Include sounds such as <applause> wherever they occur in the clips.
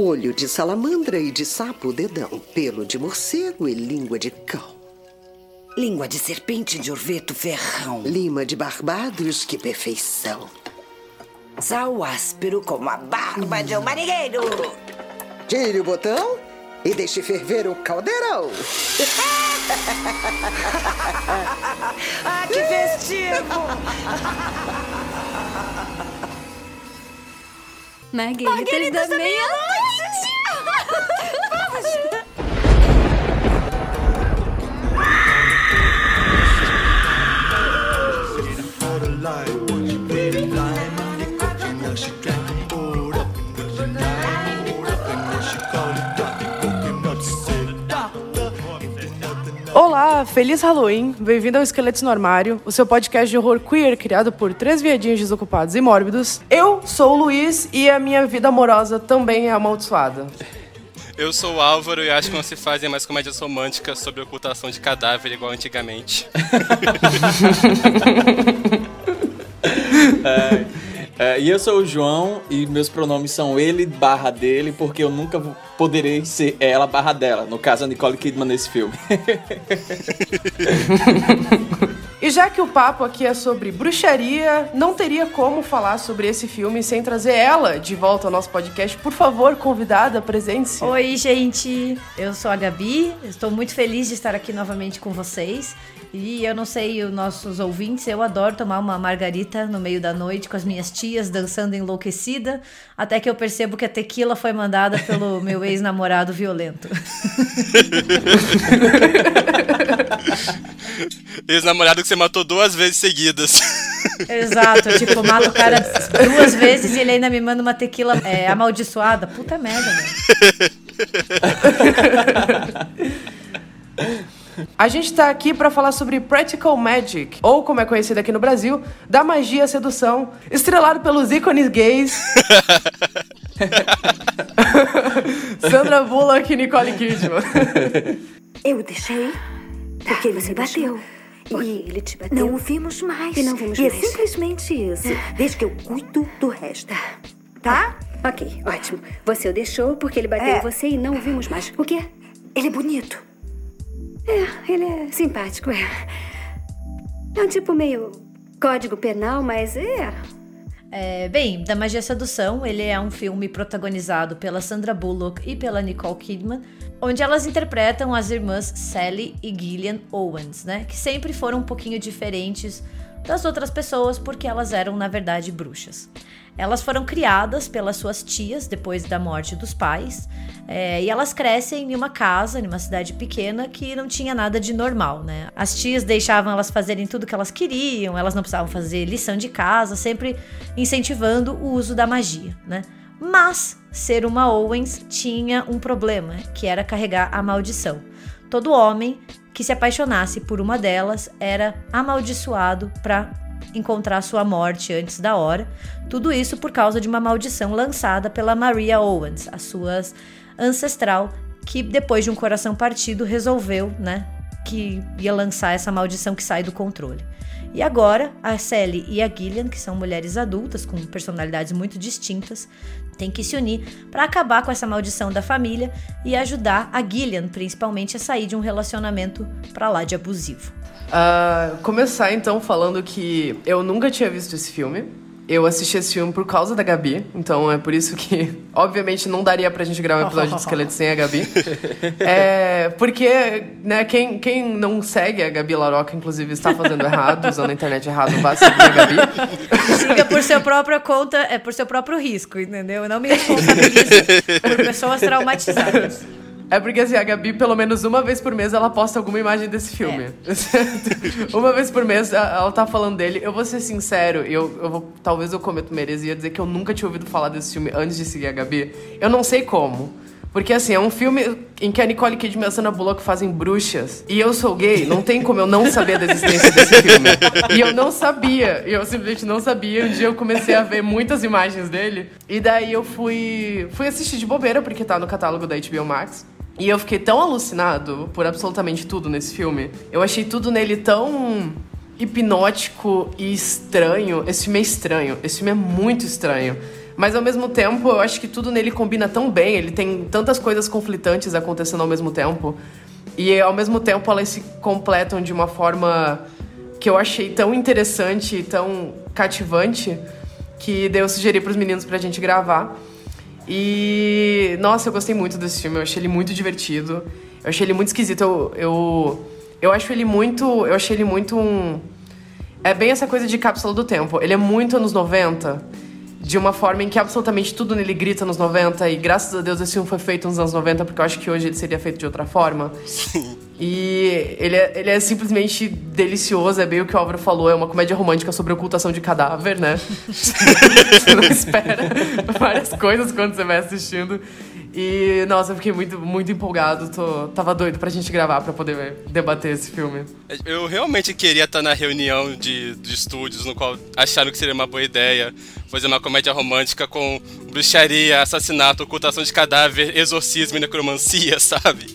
Olho de salamandra e de sapo dedão, pelo de morcego e língua de cão. Língua de serpente de orveto ferrão. Lima de barbados, que perfeição. Sal áspero como a barba de um marinheiro. Tire o botão e deixe ferver o caldeirão. <laughs> ah, que festivo! Margueritas da meia-noite! Olá, feliz Halloween! Bem-vindo ao Esqueletos no Armário, o seu podcast de horror queer criado por três viadinhos desocupados e mórbidos. Eu sou o Luiz e a minha vida amorosa também é amaldiçoada. Eu sou o Álvaro e acho que não se fazem mais comédias românticas sobre ocultação de cadáver igual antigamente. <laughs> é. É, e eu sou o João e meus pronomes são ele barra dele, porque eu nunca poderei ser ela barra dela. No caso, a Nicole Kidman nesse filme. <laughs> E já que o papo aqui é sobre bruxaria, não teria como falar sobre esse filme sem trazer ela de volta ao nosso podcast. Por favor, convidada, presente-se. Oi, gente. Eu sou a Gabi. Estou muito feliz de estar aqui novamente com vocês. E eu não sei os nossos ouvintes, eu adoro tomar uma margarita no meio da noite com as minhas tias dançando enlouquecida, até que eu percebo que a tequila foi mandada pelo meu ex-namorado violento. <laughs> <laughs> Ex-namorado que você matou duas vezes seguidas. Exato, tipo, mato o cara <laughs> duas vezes e ele ainda me manda uma tequila é, amaldiçoada. Puta merda, velho. A gente tá aqui para falar sobre Practical Magic, ou como é conhecido aqui no Brasil, da magia sedução, estrelado pelos ícones gays. <laughs> Sandra Bullock e Nicole Kidman. Eu deixei porque ele me bateu. E ele te bateu? Não o vimos mais. E não vimos e mais. é simplesmente isso. Desde que eu cuido do resto. Tá? Ok, ótimo. Você o deixou porque ele bateu É. em você e não o vimos mais. O quê? Ele é bonito. É, ele é simpático, é. É um tipo meio código penal, mas é. É, bem, Da Magia Sedução, ele é um filme protagonizado pela Sandra Bullock e pela Nicole Kidman, onde elas interpretam as irmãs Sally e Gillian Owens, né? Que sempre foram um pouquinho diferentes das outras pessoas porque elas eram, na verdade, bruxas. Elas foram criadas pelas suas tias depois da morte dos pais, é, e elas crescem em uma casa, em uma cidade pequena, que não tinha nada de normal, né? As tias deixavam elas fazerem tudo que elas queriam, elas não precisavam fazer lição de casa, sempre incentivando o uso da magia, né? Mas ser uma Owens tinha um problema, que era carregar a maldição. Todo homem que se apaixonasse por uma delas era amaldiçoado para encontrar sua morte antes da hora. Tudo isso por causa de uma maldição lançada pela Maria Owens, a sua ancestral, que depois de um coração partido resolveu, né, que ia lançar essa maldição que sai do controle. E agora, a Sally e a Gillian, que são mulheres adultas com personalidades muito distintas, têm que se unir para acabar com essa maldição da família e ajudar a Gillian, principalmente, a sair de um relacionamento pra lá de abusivo. Ah, começar então falando que eu nunca tinha visto esse filme. Eu assisti esse filme por causa da Gabi, então é por isso que, <laughs> obviamente, não daria pra gente gravar um episódio de esqueleto sem a Gabi. <laughs> É, porque, né, quem, quem não segue a Gabi Laroca, inclusive, está fazendo errado, usando a internet errado, vá seguir a Gabi. Siga por sua própria conta, é por seu próprio risco, entendeu? Eu não me <laughs> responsabilizo por pessoas traumatizadas. É porque assim, a Gabi, pelo menos uma vez por mês, ela posta alguma imagem desse filme. <laughs> uma vez por mês, ela tá falando dele. Eu vou ser sincero, eu, eu vou, talvez eu cometa uma heresia dizer que eu nunca tinha ouvido falar desse filme antes de seguir a Gabi. Eu não sei como. Porque assim, é um filme em que a Nicole Kidman e a Sandra Bullock fazem bruxas. E eu sou gay, não tem como eu não saber da existência desse filme. E eu não sabia, eu simplesmente não sabia. Um dia eu comecei a ver muitas imagens dele. E daí eu fui, fui assistir de bobeira, porque tá no catálogo da HBO Max. E eu fiquei tão alucinado por absolutamente tudo nesse filme. Eu achei tudo nele tão hipnótico e estranho. Esse filme é estranho. Esse filme é muito estranho. Mas ao mesmo tempo, eu acho que tudo nele combina tão bem, ele tem tantas coisas conflitantes acontecendo ao mesmo tempo. E ao mesmo tempo elas se completam de uma forma que eu achei tão interessante e tão cativante que daí eu sugeri pros meninos pra gente gravar. E nossa, eu gostei muito desse filme, eu achei ele muito divertido. Eu achei ele muito esquisito. Eu, eu, eu acho ele muito. Eu achei ele muito um. É bem essa coisa de cápsula do tempo. Ele é muito anos 90, de uma forma em que absolutamente tudo nele grita nos 90, e graças a Deus esse filme foi feito nos anos 90, porque eu acho que hoje ele seria feito de outra forma. E ele é, ele é simplesmente delicioso, é bem o que o Álvaro falou, é uma comédia romântica sobre ocultação de cadáver, né? <laughs> você não espera várias coisas quando você vai assistindo. E, nossa, eu fiquei muito, muito empolgado. Tô, tava doido pra gente gravar pra poder debater esse filme. Eu realmente queria estar na reunião de, de estúdios no qual acharam que seria uma boa ideia fazer uma comédia romântica com bruxaria, assassinato, ocultação de cadáver, exorcismo e necromancia, <laughs> sabe?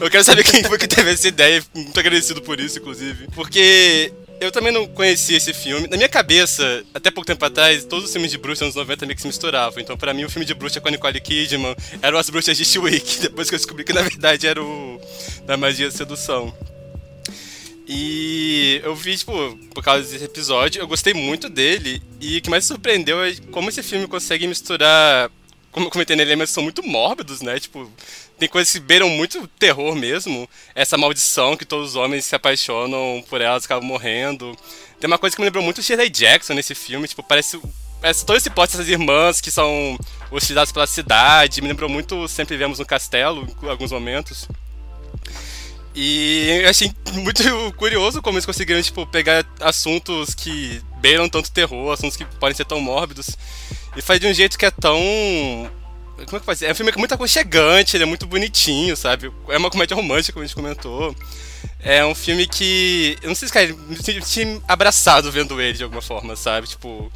eu quero saber quem foi que teve essa ideia. Muito agradecido por isso, inclusive. Porque eu também não conhecia esse filme. Na minha cabeça, até pouco tempo atrás, todos os filmes de bruxa nos 90 meio que se misturavam. Então, pra mim, o filme de bruxa com a Nicole Kidman eram as bruxas de Shwick. <laughs> Depois que eu descobri que, na verdade, era o da magia de sedução. E eu vi, tipo, por causa desse episódio, eu gostei muito dele. E o que mais surpreendeu é como esse filme consegue misturar. Como eu comentei nele, elementos são muito mórbidos, né? Tipo, tem coisas que beiram muito terror mesmo. Essa maldição que todos os homens se apaixonam por elas, acabam morrendo. Tem uma coisa que me lembrou muito Shirley Jackson nesse filme, tipo, parece, parece todo esse pote dessas irmãs que são hostilizadas pela cidade. Me lembrou muito Sempre Vemos no Castelo, em alguns momentos. E eu achei muito <laughs> curioso como eles conseguiram, tipo, pegar assuntos que beiram tanto terror, assuntos que podem ser tão mórbidos, e faz de um jeito que é tão como é que faz? É um filme muito aconchegante, ele é muito bonitinho, sabe? É uma comédia romântica, como a gente comentou. É um filme que. Eu não sei se, cara, me senti abraçado vendo ele de alguma forma, sabe? Tipo.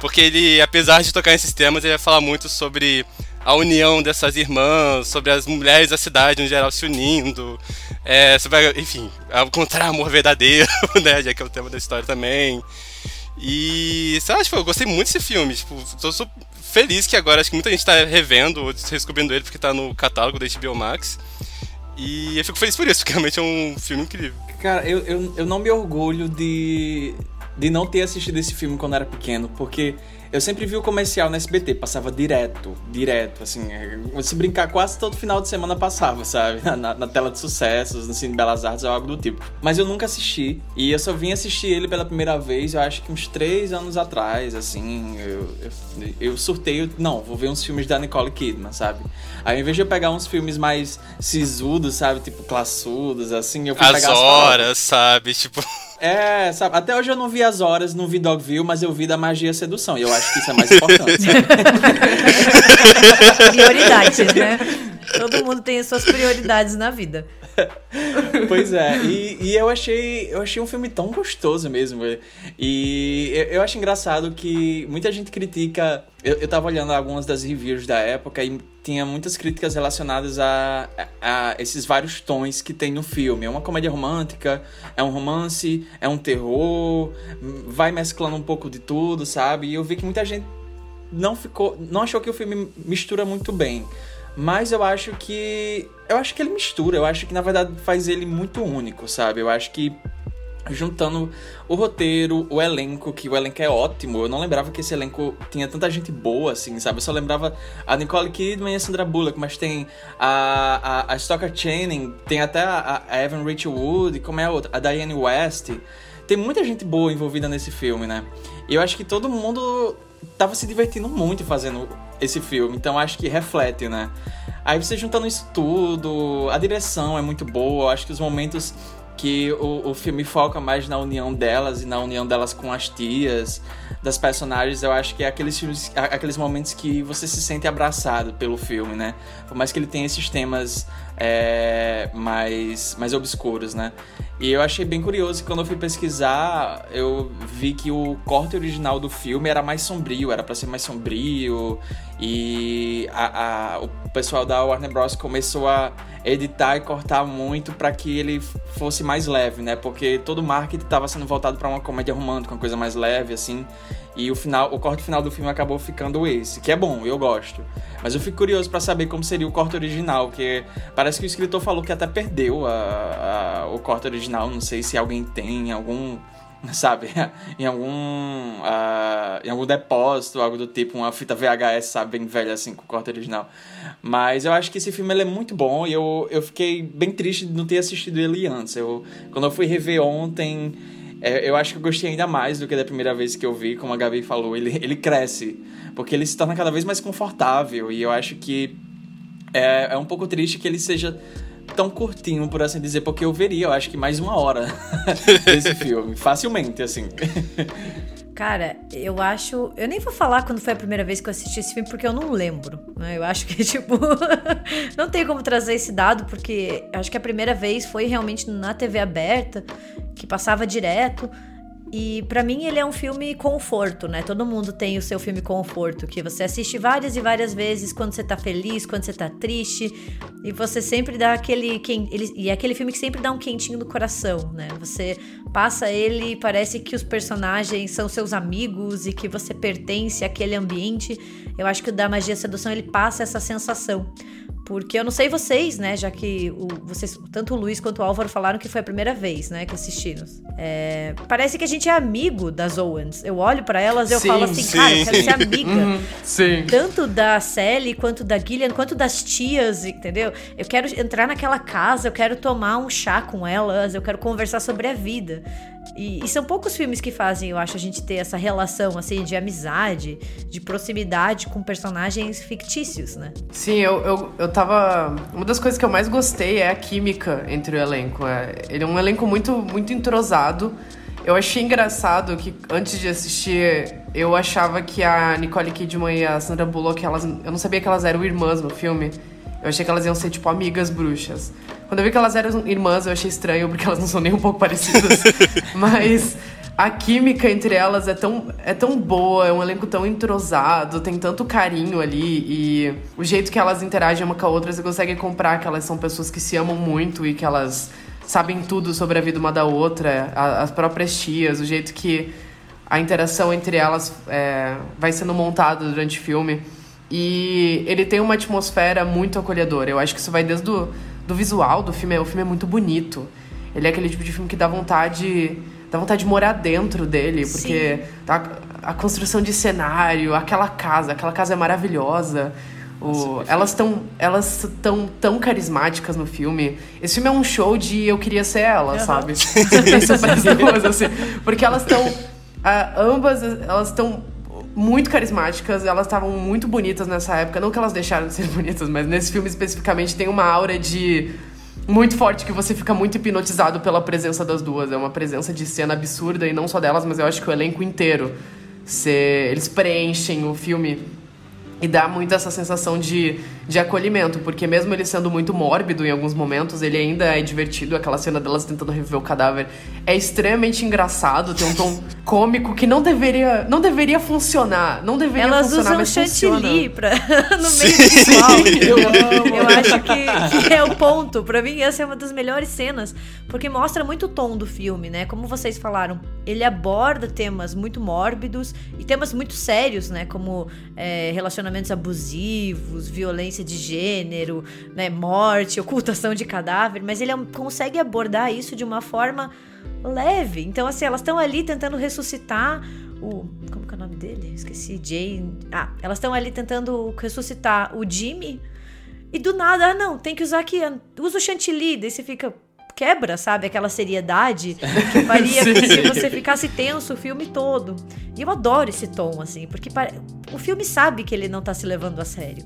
Porque ele, apesar de tocar nesses temas, ele vai falar muito sobre a união dessas irmãs, sobre as mulheres da cidade no geral se unindo. É, sobre, enfim, encontrar amor verdadeiro, <laughs> né? Já que é o tema da história também. E, sei lá, tipo, eu gostei muito desse filme. Tipo, tô, feliz que agora acho que muita gente tá revendo ou redescobrindo ele porque tá no catálogo da HBO Max. E eu fico feliz por isso, porque realmente é um filme incrível. Cara, eu, eu, eu não me orgulho de, de não ter assistido esse filme quando era pequeno, porque eu sempre vi o comercial no SBT, passava direto, direto, assim. É, se brincar, quase todo final de semana passava, sabe? <laughs> Na, na, tela de sucessos, no Cine Belas Artes ou algo do tipo. Mas eu nunca assisti. E eu só vim assistir ele pela primeira vez, eu acho que uns três anos atrás, assim. Eu, eu, eu surtei, não, vou ver uns filmes da Nicole Kidman, sabe? Aí, ao invés de eu pegar uns filmes mais sisudos, sabe? Tipo, classudos, assim, eu fui as pegar horas, as horas, sabe? Tipo. É, sabe? Até hoje eu não vi as horas, não vi Dogville, mas eu vi da magia sedução. E eu acho que isso é mais importante. <laughs> Prioridades, né? Todo mundo tem as suas prioridades na vida. <laughs> pois é, e, e, eu achei eu achei um filme tão gostoso mesmo. E eu, eu acho engraçado que muita gente critica. Eu, eu tava olhando algumas das reviews da época e tinha muitas críticas relacionadas a, a, a, esses vários tons que tem no filme. É uma comédia romântica, é um romance, é um terror, vai mesclando um pouco de tudo, sabe? E eu vi que muita gente não ficou, não achou que o filme mistura muito bem. Mas eu acho que. Eu acho que ele mistura. Eu acho que na verdade faz ele muito único, sabe? Eu acho que juntando o roteiro, o elenco, que o elenco é ótimo. Eu não lembrava que esse elenco tinha tanta gente boa, assim, sabe? Eu só lembrava a Nicole Kidman e a Sandra Bullock, mas tem a, a, a Channing, tem até a, a Evan Rachel Wood, como é a outra? A Diane West. Tem muita gente boa envolvida nesse filme, né? E eu acho que todo mundo tava se divertindo muito fazendo esse filme, então acho que reflete, né? Aí você juntando isso tudo, a direção é muito boa, acho que os momentos que o, o filme foca mais na união delas e na união delas com as tias, das personagens, eu acho que é aqueles filmes, aqueles momentos que você se sente abraçado pelo filme, né? Por mais que ele tenha esses temas é, mais, mais obscuros, né? E eu achei bem curioso que quando eu fui pesquisar, eu vi que o corte original do filme era mais sombrio, era para ser mais sombrio, e a, a, o pessoal da Warner Bros. começou a editar e cortar muito para que ele fosse mais leve, né? Porque todo o marketing estava sendo voltado para uma comédia romântica, uma coisa mais leve, assim. E o final, o corte final do filme acabou ficando esse, que é bom, eu gosto. Mas eu fico curioso para saber como seria o corte original, porque parece que o escritor falou que até perdeu a, a, o corte original. Não sei se alguém tem algum <laughs> sabe? em algum em algum depósito, algo do tipo, uma fita VHS, sabe, bem velha assim, com o corte original. Mas eu acho que esse filme é muito bom e eu, eu fiquei bem triste de não ter assistido ele antes. Eu, quando eu fui rever ontem, é, eu acho que eu gostei ainda mais do que da primeira vez que eu vi, como a Gabi falou, ele, ele cresce, porque ele se torna cada vez mais confortável e eu acho que é, é um pouco triste que ele seja tão curtinho, por assim dizer, porque eu veria, eu acho que mais uma hora <laughs> desse filme, facilmente, assim. <laughs> Cara, eu acho. Eu nem vou falar quando foi a primeira vez que eu assisti esse filme, porque eu não lembro. Né? Eu acho que, <laughs> tipo. não tem como trazer esse dado, porque acho que a primeira vez foi realmente na TV aberta, que passava direto. E para mim ele é um filme conforto, né? Todo mundo tem o seu filme conforto, que você assiste várias e várias vezes quando você tá feliz, quando você tá triste, e você sempre dá aquele ele, e é aquele filme que sempre dá um quentinho no coração, né? Você passa ele e parece que os personagens são seus amigos e que você pertence àquele ambiente. Eu acho que o da Magia Sedução ele passa essa sensação. Porque eu não sei vocês, né? Já que o, vocês, tanto o Luiz quanto o Álvaro falaram que foi a primeira vez, né? Que assistiram. É, parece que a gente é amigo das Owens. Eu olho para elas e eu sim, falo assim, sim. cara, eu quero ser amiga. Uhum, sim. Tanto da Sally, quanto da Gillian, quanto das tias, entendeu? Eu quero entrar naquela casa, eu quero tomar um chá com elas, eu quero conversar sobre a vida. E, e, são poucos filmes que fazem, eu acho, a gente ter essa relação, assim, de amizade, de proximidade com personagens fictícios, né? Sim, eu, eu, eu tava... Uma das coisas que eu mais gostei é a química entre o elenco. É, ele é um elenco muito, muito entrosado. Eu achei engraçado que, antes de assistir, eu achava que a Nicole Kidman e a Sandra Bullock, elas, eu não sabia que elas eram irmãs no filme. Eu achei que elas iam ser, tipo, amigas bruxas. Quando eu vi que elas eram irmãs, eu achei estranho, porque elas não são nem um pouco parecidas. <laughs> Mas a química entre elas é tão, é tão boa, é um elenco tão entrosado, tem tanto carinho ali e o jeito que elas interagem uma com a outra, você consegue comprar que elas são pessoas que se amam muito e que elas sabem tudo sobre a vida uma da outra, as próprias tias, o jeito que a interação entre elas é, vai sendo montada durante o filme. E ele tem uma atmosfera muito acolhedora. Eu acho que isso vai desde do, do visual do filme. O filme é muito bonito. Ele é aquele tipo de filme que dá vontade, dá vontade de morar dentro dele, porque tá, a construção de cenário, aquela casa, aquela casa é maravilhosa. O, elas estão elas tão, tão carismáticas no filme. Esse filme é um show de eu queria ser ela, uhum. sabe? <laughs> Isso é assim. Porque elas estão. Ambas, elas estão muito carismáticas, elas estavam muito bonitas nessa época. Não que elas deixaram de ser <laughs> bonitas, mas nesse filme especificamente tem uma aura de. Muito forte que você fica muito hipnotizado pela presença das duas. É uma presença de cena absurda e não só delas, mas eu acho que o elenco inteiro. Se, eles preenchem o filme e dá muito essa sensação de, de acolhimento, porque mesmo ele sendo muito mórbido em alguns momentos, ele ainda é divertido. Aquela cena delas tentando reviver o cadáver é extremamente engraçado, tem um tom <laughs> cômico que não deveria, não deveria funcionar. Não deveria Elas funcionar, usam chantilly pra, <laughs> no meio do eu, eu acho que, que é o ponto. Pra mim, essa é uma das melhores cenas, porque mostra muito o tom do filme, né? Como vocês falaram, ele aborda temas muito mórbidos e temas muito sérios, né? Como é, relacionamentos abusivos, violência de gênero, né? morte, ocultação de cadáver, mas ele é, consegue abordar isso de uma forma leve. Então, assim, elas estão ali tentando ressuscitar o. Como que é o nome dele? Esqueci. Jane. Ah, elas estão ali tentando ressuscitar o Jimmy. E do nada, ah, não, tem que usar aqui. Usa o chantilly. Daí você fica quebra, sabe? Aquela seriedade que faria com <laughs> que você ficasse tenso o filme todo. E eu adoro esse tom, assim, porque o filme sabe que ele não tá se levando a sério.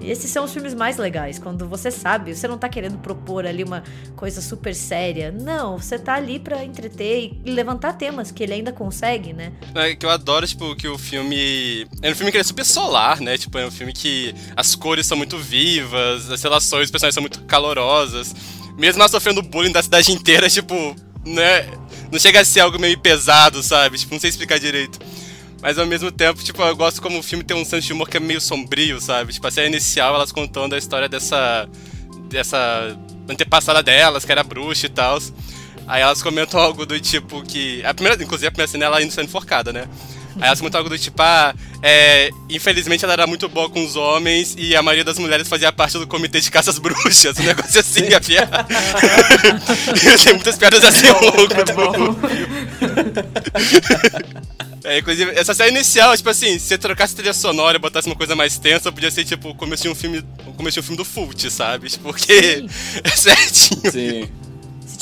E esses são os filmes mais legais, quando você sabe, você não tá querendo propor ali uma coisa super séria. Não, você tá ali para entreter e levantar temas que ele ainda consegue, né? É que eu adoro, tipo, que o filme. É um filme que é super solar, né? Tipo, é um filme que as cores são muito vivas, as relações, os personagens são muito calorosas mesmo ela sofrendo bullying da cidade inteira, <laughs> tipo, né? Não chega a ser algo meio pesado, sabe? Tipo, não sei explicar direito. Mas ao mesmo tempo, tipo, eu gosto como o filme tem um senso de humor que é meio sombrio, sabe? Tipo, a série inicial, elas contando a história dessa. dessa antepassada delas, que era bruxa e tal. Aí elas comentam algo do tipo que. A primeira, inclusive a primeira cena ela indo sendo enforcada, né? Aí elas comentam algo do tipo, ah, é, infelizmente ela era muito boa com os homens e a maioria das mulheres fazia parte do comitê de caças bruxas, <laughs> um negócio assim, a piada. <laughs> Tem muitas piadas assim ao longo É do bom. <laughs> É, inclusive, essa série inicial, tipo assim, se você trocasse trilha sonora e botasse uma coisa mais tensa, podia ser tipo o começo de um filme, o começo de um filme do Fult, sabe? Porque é certinho. Sim.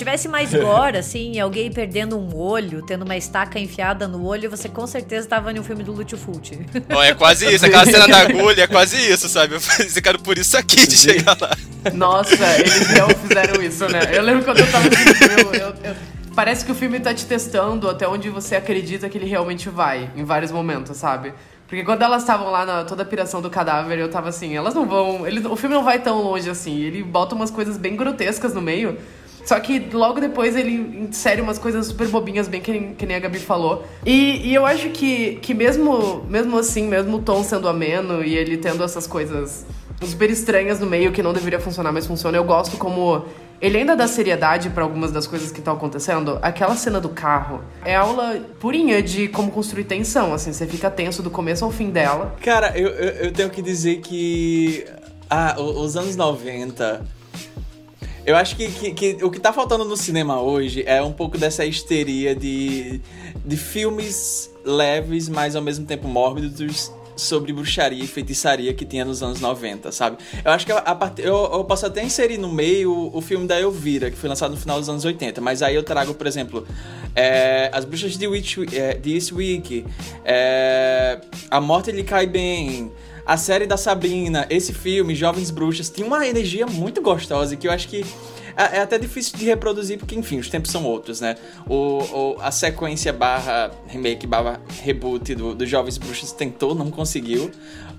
Se tivesse mais gore, assim, alguém perdendo um olho, tendo uma estaca enfiada no olho, você com certeza tava em um filme do Lúcio Fulci. É quase isso, aquela cena da agulha é quase isso, sabe? Eu falei, "Esse cara por isso aqui de chegar lá. Nossa, eles não fizeram isso, né? Eu lembro quando eu tava assistindo o filme, eu- eu- parece que o filme tá te testando até onde você acredita que ele realmente vai, em vários momentos, sabe? Porque quando elas estavam lá na toda a piração do cadáver, eu tava assim, elas não vão. Ele, o filme não vai tão longe assim. Ele bota umas coisas bem grotescas no meio. Só que logo depois ele insere umas coisas super bobinhas, bem que, nem- que nem a Gabi falou. E, e eu acho que, que mesmo, mesmo assim, mesmo o tom sendo ameno e ele tendo essas coisas super estranhas no meio que não deveria funcionar, mas funciona, eu gosto como ele ainda dá seriedade pra algumas das coisas que estão acontecendo. Aquela cena do carro é aula purinha de como construir tensão, assim, você fica tenso do começo ao fim dela. Cara, eu, eu, eu tenho que dizer que. Ah, os anos 90. Eu acho que, que, que o que tá faltando no cinema hoje é um pouco dessa histeria de, de filmes leves, mas ao mesmo tempo mórbidos sobre bruxaria e feitiçaria que tinha nos anos 90, sabe? Eu acho que a, a part... eu, eu posso até inserir no meio o, o filme da Elvira, que foi lançado no final dos anos 80, mas aí eu trago, por exemplo, é, As Bruxas de, Witch, é, de Eastwick, é, A Morte lhe cai bem, a série da Sabrina, esse filme, Jovens Bruxas, tinha uma energia muito gostosa que eu acho que é é até difícil de reproduzir, porque, enfim, os tempos são outros, né? O, o- a sequência barra remake, barra reboot do, do Jovens Bruxas tentou, não conseguiu.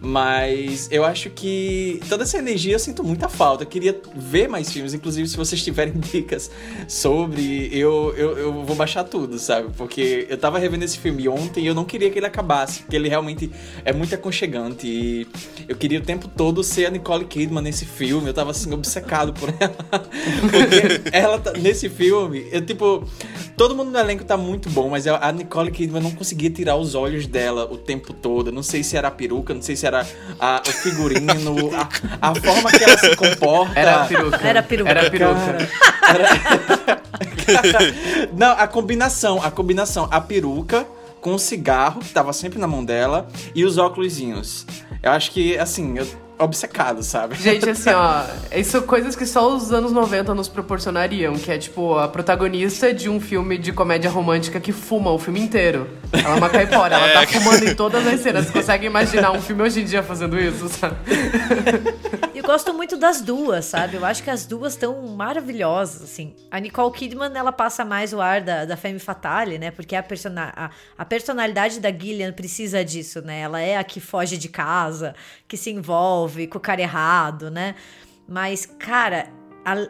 Mas eu acho que toda essa energia eu sinto muita falta. Eu queria ver mais filmes, inclusive se vocês tiverem <laughs> dicas sobre, eu, eu, eu vou baixar tudo, sabe? Porque eu tava revendo esse filme ontem e eu não queria que ele acabasse, porque ele realmente é muito aconchegante. E eu queria o tempo todo ser a Nicole Kidman nesse filme. Eu tava assim, obcecado por ela. <laughs> Porque ela tá, nesse filme, eu tipo. Todo mundo no elenco tá muito bom, mas a Nicole Kidman não conseguia tirar os olhos dela o tempo todo. Não sei se era a peruca, não sei se era a- o figurino, a, a forma que ela se comporta. Era a peruca. Era a peruca. Era a peruca. <laughs> Não, a combinação, a combinação, a peruca com o cigarro, que tava sempre na mão dela, e os óculosinhos. Eu acho que, assim, eu obcecado, sabe? Gente, assim, ó, <laughs> isso são coisas que só os anos 90 nos proporcionariam, que é tipo a protagonista de um filme de comédia romântica que fuma o filme inteiro. Ela é uma caipora, ela tá <laughs> fumando em todas as cenas. Você consegue imaginar um filme hoje em dia fazendo isso, sabe? E eu gosto muito das duas, sabe? Eu acho que as duas estão maravilhosas, assim. A Nicole Kidman, ela passa mais o ar da, da Femme Fatale, né? Porque a, persona a, a personalidade da Gillian precisa disso, né? Ela é a que foge de casa, que se envolve com o cara errado, né? Mas, cara,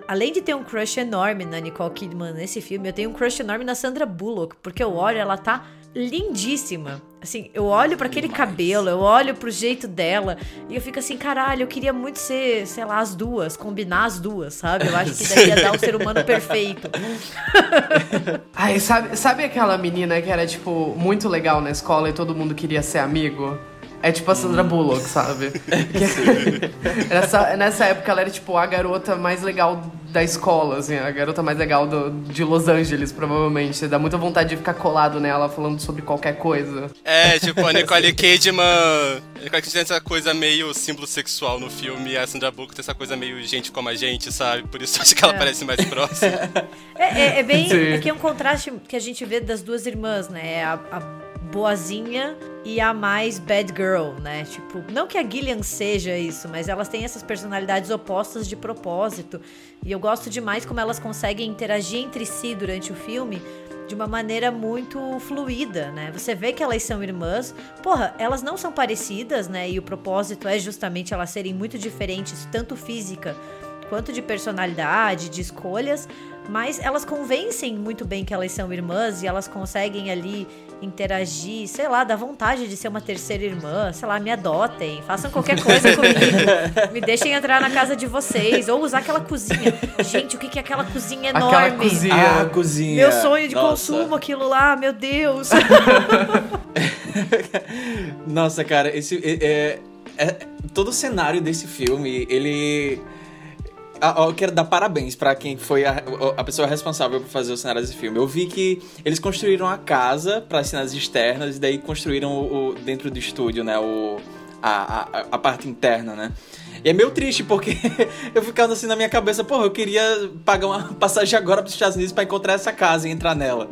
além de ter um crush enorme na Nicole Kidman nesse filme, eu tenho um crush enorme na Sandra Bullock, porque eu olho, ela tá lindíssima. Assim, eu olho pra aquele cabelo, eu olho pro jeito dela e eu fico assim, caralho, eu queria muito ser, sei lá, as duas, combinar as duas, sabe? Eu acho que <laughs> daí ia dar um ser humano perfeito. <laughs> Ai, sabe, sabe aquela menina que era, tipo, muito legal na escola e todo mundo queria ser amigo? É tipo a Sandra Bullock, sabe? <laughs> Que- nessa, nessa época ela era, tipo, a garota mais legal da escola, assim, a garota mais legal do- de Los Angeles, provavelmente. Dá muita vontade de ficar colado nela falando sobre qualquer coisa. É, tipo, a Nicole Kidman. A Nicole Kidman tem essa coisa meio símbolo sexual no filme, e a Sandra Bullock tem essa coisa meio gente como a gente, sabe? Por isso eu acho que ela parece mais próxima. <laughs> É, é- é bem. Sim. É que é um contraste que a gente vê das duas irmãs, né? É A, a boazinha e a mais bad girl, né? Tipo, não que a Gillian seja isso, mas elas têm essas personalidades opostas de propósito. E eu gosto demais como elas conseguem interagir entre si durante o filme de uma maneira muito fluida, né? Você vê que elas são irmãs. Porra, elas não são parecidas, né? E o propósito é justamente elas serem muito diferentes, tanto física quanto de personalidade, de escolhas, mas elas convencem muito bem que elas são irmãs e elas conseguem ali interagir, sei lá, dá vontade de ser uma terceira irmã, sei lá, me adotem, façam qualquer coisa comigo, me deixem entrar na casa de vocês, ou usar aquela cozinha. Gente, o que que é aquela cozinha enorme? Aquela cozinha. Ah, a cozinha. Meu sonho de Nossa. consumo, aquilo lá, meu Deus. <laughs> Nossa, cara, esse. É, é, é, todo o cenário desse filme, ele. Eu quero dar parabéns para quem foi a, a, pessoa responsável por fazer o cenário desse filme. Eu vi que eles construíram a casa para as cenas externas e daí construíram o, o, dentro do estúdio, né? O, a, a, a parte interna, né? E é meio triste, porque <laughs> eu ficando assim na minha cabeça, porra, eu queria pagar uma <laughs> passagem agora para os Estados Unidos para encontrar essa casa e entrar nela.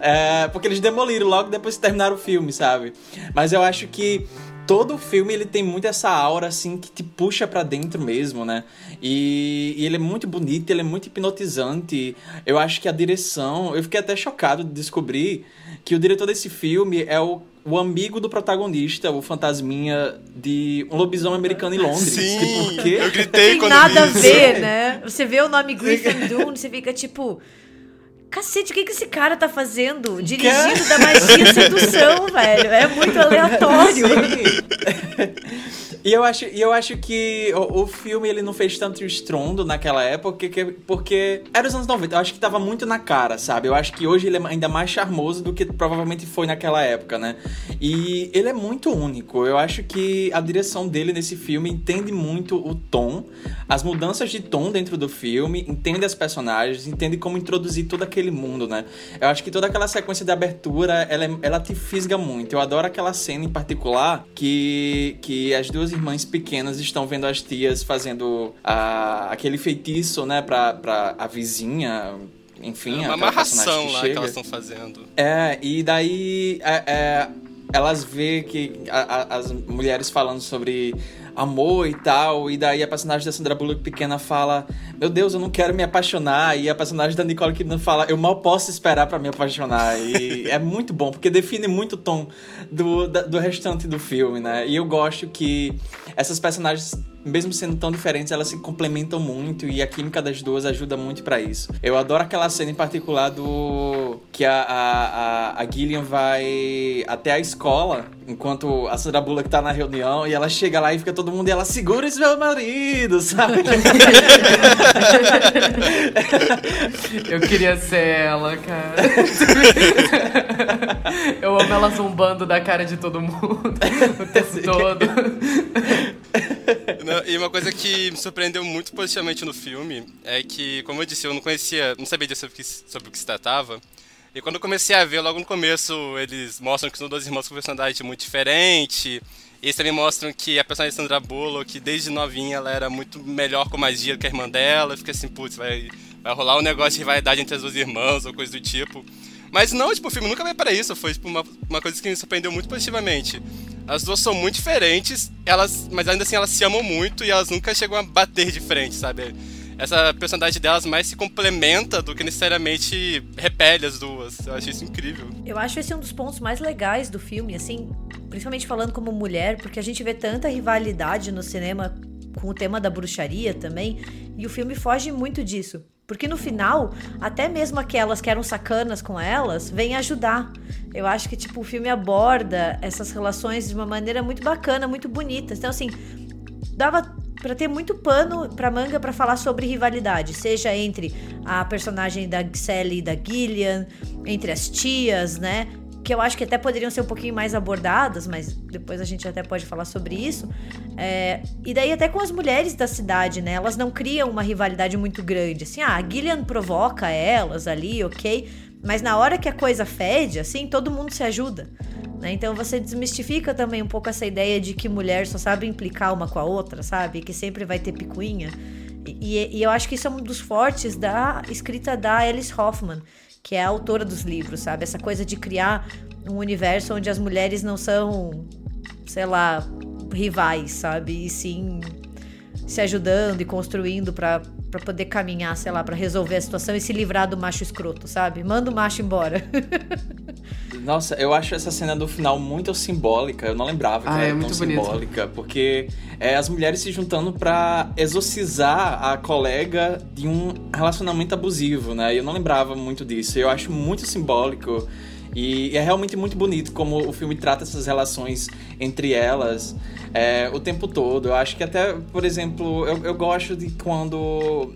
É, porque eles demoliram logo depois que terminaram o filme, sabe? Mas eu acho que todo o filme ele tem muito essa aura assim que te puxa para dentro mesmo, né? E, e, ele é muito bonito, ele é muito hipnotizante. Eu acho que a direção, eu fiquei até chocado de descobrir que o diretor desse filme é o, o amigo do protagonista, o fantasminha de um lobisomem americano em Londres. Sim, tipo, quê? eu gritei Tem quando nada a vi isso. ver, né? Você vê o nome Griffin Dune, você fica tipo. Cacete, o que, que esse cara tá fazendo? Dirigindo da magia e sedução, <laughs> velho. É muito <laughs> aleatório. E eu acho, e eu acho que o, o, filme ele não fez tanto estrondo naquela época porque, porque era os anos 90. Eu acho que tava muito na cara, sabe? Eu acho que hoje ele é ainda mais charmoso do que provavelmente foi naquela época, né? E ele é muito único. Eu acho que a direção dele nesse filme entende muito o tom, as mudanças de tom dentro do filme, entende as personagens, entende como introduzir todo aquele mundo, né? Eu acho que toda aquela sequência de abertura, ela, é, ela te fisga muito. Eu adoro aquela cena em particular que, que as duas irmãs pequenas estão vendo as tias fazendo a, aquele feitiço, né, pra, pra a vizinha enfim, é uma amarração lá chega. que elas estão fazendo. É, e daí é, é, elas vê que a, a, as mulheres falando sobre amor e tal, e daí a personagem da Sandra Bullock pequena fala: Meu Deus, eu não quero me apaixonar, e a personagem da Nicole Kidman fala: Eu mal posso esperar para me apaixonar. E <laughs> é muito bom, porque define muito o tom do, do restante do filme, né? E eu gosto que essas personagens mesmo sendo tão diferentes, elas se complementam muito e a química das duas ajuda muito para isso. Eu adoro aquela cena em particular do que a, a, a, Gillian vai até a escola enquanto a Sandra Bullock tá na reunião e ela chega lá e fica todo mundo e ela segura esse meu marido, sabe? <laughs> Eu queria ser ela, cara. <laughs> Eu amo ela zombando da cara de todo mundo o tempo todo. Não, e uma coisa que me surpreendeu muito positivamente no filme é que, como eu disse, eu não conhecia, não sabia sobre o que, sobre o que se tratava. E quando eu comecei a ver, logo no começo, eles mostram que são duas irmãs com personalidade muito diferente. Eles também mostram que a personagem Sandra Bullock, desde novinha, ela era muito melhor com magia do que a irmã dela. Fica assim, putz, vai, vai rolar um negócio de rivalidade entre as duas irmãs ou coisa do tipo. Mas não, tipo, o filme nunca veio para isso. Foi tipo, uma, uma coisa que me surpreendeu muito positivamente. As duas são muito diferentes, elas, mas ainda assim elas se amam muito e elas nunca chegam a bater de frente, sabe? Essa personalidade delas mais se complementa do que necessariamente repele as duas. Eu acho isso incrível. Eu acho esse um dos pontos mais legais do filme, assim, principalmente falando como mulher, porque a gente vê tanta rivalidade no cinema com o tema da bruxaria também, e o filme foge muito disso. Porque no final, até mesmo aquelas que eram sacanas com elas, vêm ajudar. Eu acho que, tipo, o filme aborda essas relações de uma maneira muito bacana, muito bonita. Então, assim, dava para ter muito pano pra manga para falar sobre rivalidade, seja entre a personagem da Sally e da Gillian, entre as tias, né? Que eu acho que até poderiam ser um pouquinho mais abordadas, mas depois a gente até pode falar sobre isso. É, e daí até com as mulheres da cidade, né? Elas não criam uma rivalidade muito grande. Assim, ah, a Gillian provoca elas ali, ok. Mas na hora que a coisa fede, assim, todo mundo se ajuda. Né? Então você desmistifica também um pouco essa ideia de que mulher só sabe implicar uma com a outra, sabe? Que sempre vai ter picuinha. E, e eu acho que isso é um dos fortes da escrita da Alice Hoffman que é a autora dos livros, sabe? Essa coisa de criar um universo onde as mulheres não são, sei lá, rivais, sabe? E sim se ajudando e construindo para poder caminhar, sei lá, para resolver a situação e se livrar do macho escroto, sabe? Manda o macho embora. <laughs> Nossa, eu acho essa cena do final muito simbólica. Eu não lembrava que ah, era é tão simbólica, porque é as mulheres se juntando para exorcizar a colega de um relacionamento abusivo, né? Eu não lembrava muito disso. Eu acho muito simbólico. E é realmente muito bonito como o filme trata essas relações entre elas é, o tempo todo. Eu acho que até, por exemplo, eu, eu gosto de quando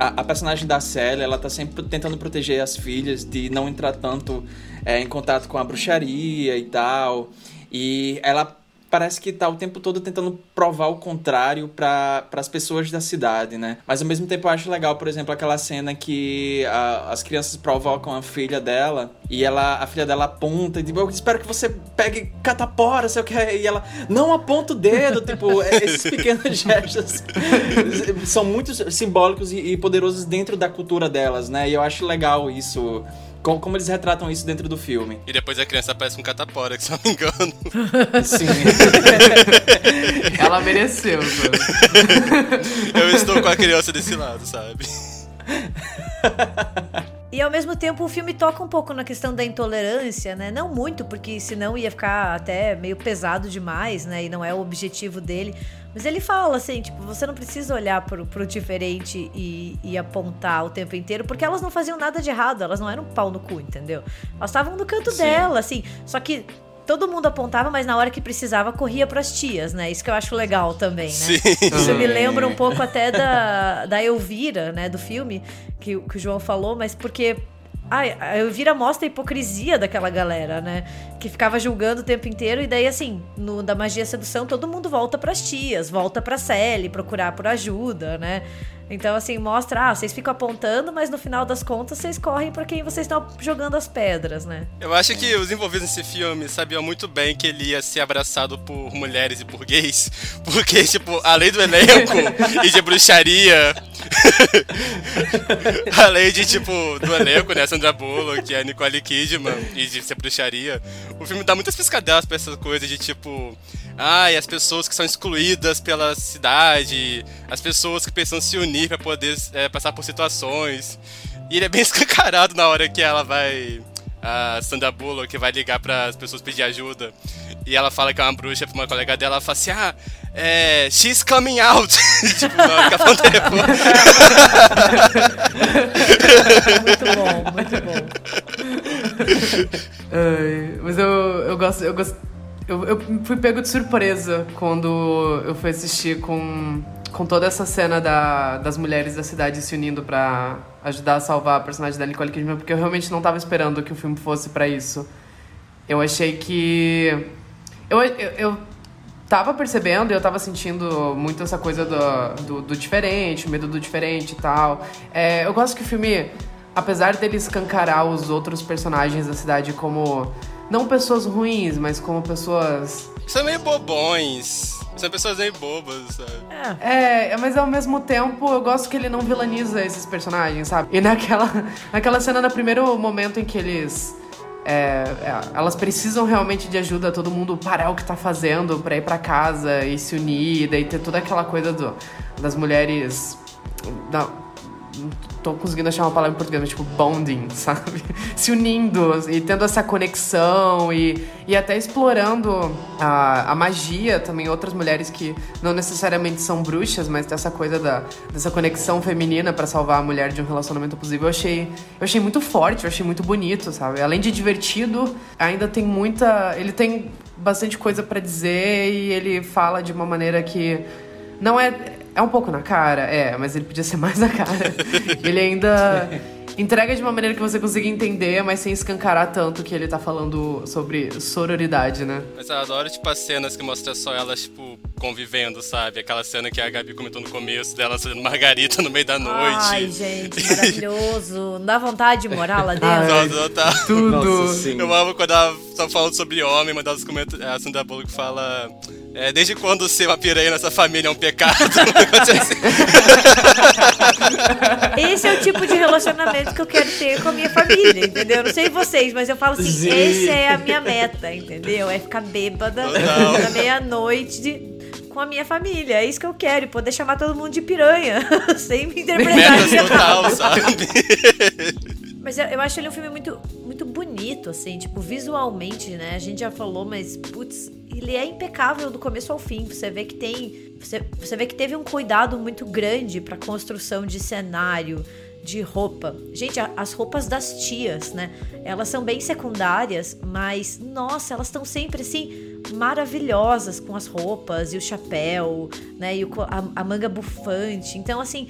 a, a, personagem da Sally, ela tá sempre tentando proteger as filhas de não entrar tanto é, em contato com a bruxaria e tal. E ela parece que tá o tempo todo tentando provar o contrário para as pessoas da cidade, né? Mas ao mesmo tempo eu acho legal, por exemplo, aquela cena que a, as crianças provocam a filha dela e ela, a filha dela aponta e diz, eu espero que você pegue catapora, sei o que, e ela não aponta o dedo, tipo, esses pequenos <laughs> gestos são muito simbólicos e, e poderosos dentro da cultura delas, né? E eu acho legal isso como, como, eles retratam isso dentro do filme. E depois a criança aparece com catapora, que se não me engano. Sim. <laughs> Ela mereceu, Eu estou com a criança desse lado, sabe? <laughs> E ao mesmo tempo o filme toca um pouco na questão da intolerância, né? Não muito, porque senão ia ficar até meio pesado demais, né? E não é o objetivo dele. Mas ele fala assim, tipo, você não precisa olhar pro, pro diferente e, e apontar o tempo inteiro, porque elas não faziam nada de errado, elas não eram pau no cu, entendeu? Elas estavam no canto Sim. dela, assim. Só que todo mundo apontava, mas na hora que precisava corria pras tias, né? Isso que eu acho legal também, né? Sim. Isso me lembra um pouco até da, da Elvira, né? Do filme, que, que o João falou, mas porque Ai, a Elvira mostra a hipocrisia daquela galera, né? Que ficava julgando o tempo inteiro. E daí, assim, no da magia sedução, todo mundo volta pras tias, volta pra Sally procurar por ajuda, né? Então, assim, mostra, ah, vocês ficam apontando, mas no final das contas vocês correm para quem vocês estão jogando as pedras, né? Eu acho que os envolvidos nesse filme sabiam muito bem que ele ia ser abraçado por mulheres e por gays, <laughs> porque, tipo, além do elenco e de bruxaria, <laughs> além de, tipo, do elenco, né, Sandra Bullock, a Nicole Kidman, e de ser bruxaria, o filme dá muitas piscadelas pra essas coisas de, tipo, ai, as pessoas que são excluídas pela cidade, as pessoas que precisam se unir para poder é, passar por situações. E ele é bem <laughs> escancarado na hora que ela vai. A Sandra Bullock que vai ligar para as pessoas pedir ajuda. E ela fala que é uma bruxa pra uma colega dela. Ela fala assim: Ah, é. She's coming out! <laughs> tipo, telefone. <laughs> muito bom, muito bom. Ai, mas eu, eu gosto. Eu gosto eu, eu fui pego de surpresa quando eu fui assistir com, com toda essa cena da, das mulheres da cidade se unindo para ajudar a salvar a personagem da Nicole Kidman, porque eu realmente não estava esperando que o filme fosse para isso. Eu achei que. Eu, eu, eu tava percebendo eu tava sentindo muito essa coisa do, do, do diferente, o medo do diferente e tal. É, eu gosto que o filme, apesar dele escancarar os outros personagens da cidade como não pessoas ruins, mas como pessoas. São meio bobões. São pessoas meio bobas, sabe? É. é, mas ao mesmo tempo eu gosto que ele não vilaniza esses personagens, sabe? E naquela, <laughs> naquela cena, no primeiro momento em que eles. É, é, elas precisam realmente de ajuda, todo mundo parar o que tá fazendo pra ir pra casa e se unir, e daí ter toda aquela coisa do, das mulheres. Não, tô conseguindo achar uma palavra em português, mas tipo bonding, sabe? <laughs> Se unindo e tendo essa conexão e, e até explorando a, a magia também, outras mulheres que não necessariamente são bruxas, mas tem essa coisa da, dessa conexão feminina para salvar a mulher de um relacionamento abusivo. Eu achei, eu achei muito forte, eu achei muito bonito, sabe? Além de divertido, ainda tem muita. Ele tem bastante coisa para dizer e ele fala de uma maneira que não é é um pouco na cara, é, mas ele podia ser mais na cara. <laughs> ele ainda entrega de uma maneira que você consiga entender, mas sem escancarar tanto que ele tá falando sobre sororidade, né? Mas eu adoro, tipo, as cenas que mostra só elas, tipo, convivendo, sabe? Aquela cena que a Gabi comentou no começo dela fazendo margarita no meio da noite. Ai, gente, maravilhoso. Não dá vontade de morar lá dentro? Ai, não, não tá. Tudo. Nossa, eu amo quando ela tá falando sobre homem, mas ela comenta, a Sandra Bullock fala é, desde quando ser uma piranha nessa família é um pecado? <laughs> Esse é o tipo de relacionamento que eu quero ter com a minha família, entendeu? Eu não sei vocês, mas eu falo assim, Sim. essa é a minha meta, entendeu? É ficar bêbada na meia-noite com a minha família. É isso que eu quero, poder chamar todo mundo de piranha, <laughs> sem me interpretar. Metas total, sabe? Mas eu, eu, acho ele um filme muito, muito bonito, assim, tipo, visualmente, né? A gente já falou, mas, putz, ele é impecável do começo ao fim. Você vê que tem. Você, você vê que teve um cuidado muito grande pra construção de cenário, de roupa. Gente, as roupas das tias, né? Elas são bem secundárias, mas, nossa, elas estão sempre assim maravilhosas com as roupas e o chapéu, né? E o, a, a manga bufante. Então, assim,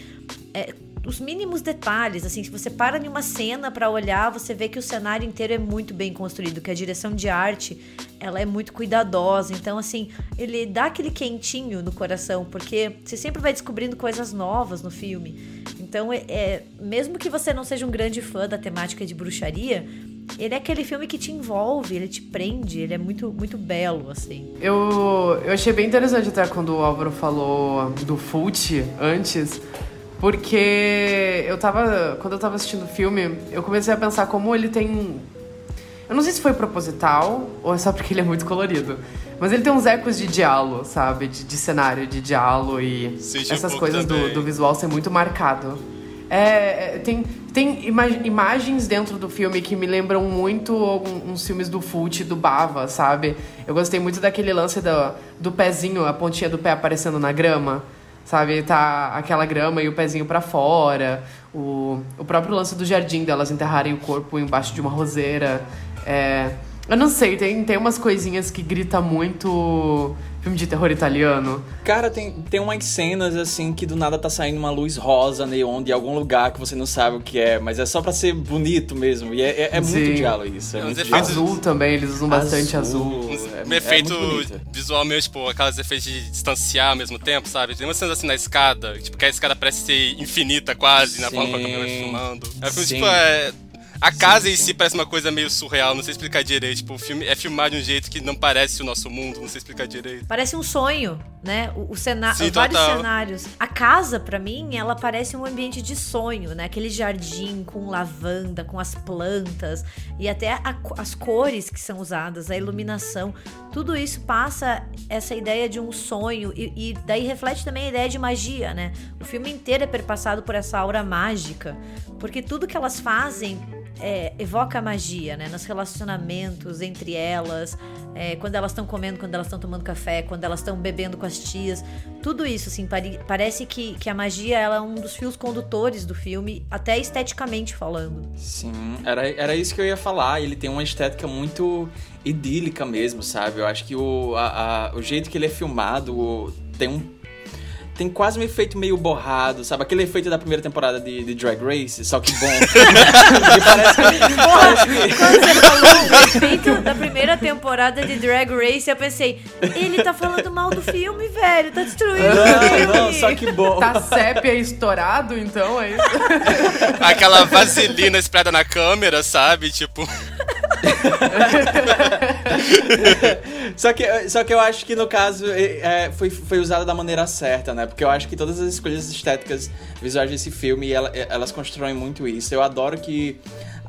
é, os mínimos detalhes, assim, se você para em uma cena para olhar, você vê que o cenário inteiro é muito bem construído, que a direção de arte, ela é muito cuidadosa. Então, assim, ele dá aquele quentinho no coração, porque você sempre vai descobrindo coisas novas no filme. Então, é, é mesmo que você não seja um grande fã da temática de bruxaria, ele é aquele filme que te envolve, ele te prende, ele é muito, muito belo, assim. Eu, eu achei bem interessante até quando o Álvaro falou do Fult antes, porque eu tava. Quando eu tava assistindo o filme, eu comecei a pensar como ele tem. Eu não sei se foi proposital ou é só porque ele é muito colorido. Mas ele tem uns ecos de diálogo, sabe? De, de cenário, de diálogo e Senti um essas pouco coisas do, do visual ser muito marcado. É, é, tem tem ima- imagens dentro do filme que me lembram muito uns filmes do Fult, do Bava, sabe? Eu gostei muito daquele lance do, do pezinho, a pontinha do pé aparecendo na grama, sabe? Tá aquela grama e o pezinho pra fora. O, o próprio lance do jardim delas enterrarem o corpo embaixo de uma roseira. É, eu não sei, tem, tem umas coisinhas que grita muito filme de terror italiano. Cara, tem, tem umas cenas assim que do nada tá saindo uma luz rosa neon de algum lugar que você não sabe o que é, mas é só pra ser bonito mesmo. E é, é, é muito diálogo isso. É É, muito efeitos-. Azul também, eles usam bastante azul. Uns É- um é efeito visual meio, tipo, aquelas efeitos de distanciar ao mesmo tempo, sabe? Tem umas cenas assim na escada, tipo, que a escada parece ser infinita quase, na forma como a câmera filmando. É Sim. tipo, é... A casa em si parece uma coisa meio surreal, não sei explicar direito. Tipo, o filme é filmado de um jeito que não parece o nosso mundo, não sei explicar direito. Parece um sonho, né? O, o Sim, vários total. cenários. A casa, pra mim, ela parece um ambiente de sonho, né? Aquele jardim com lavanda, com as plantas e até a as cores que são usadas, a iluminação. Tudo isso passa essa ideia de um sonho e, e daí reflete também a ideia de magia, né? O filme inteiro é perpassado por essa aura mágica, porque tudo que elas fazem é, evoca magia, né? Nos relacionamentos entre elas, é, quando elas estão comendo, quando elas estão tomando café, quando elas estão bebendo com as tias. Tudo isso, assim, pare- parece que, que a magia ela é um dos fios condutores do filme, até esteticamente falando. Sim, era, era isso que eu ia falar. Ele tem uma estética muito idílica mesmo, sabe? Eu acho que o, a- a- o jeito que ele é filmado tem um. Tem quase um efeito meio borrado, sabe? Aquele efeito da primeira temporada de, de Drag Race, só que bom. <laughs> que parece que, Quando você falou o efeito da primeira temporada de Drag Race, eu pensei, ele tá falando mal do filme, velho, tá destruindo o Não, filme. não, só que bom. Tá sépia estourado, então, é isso? <laughs> Aquela vaselina esprada na câmera, sabe? Tipo, <laughs> Só que, só que eu acho que no caso é, é, foi, foi usada da maneira certa, né? Porque eu acho que todas as escolhas estéticas visuais desse filme, ela- elas constroem muito isso. Eu adoro que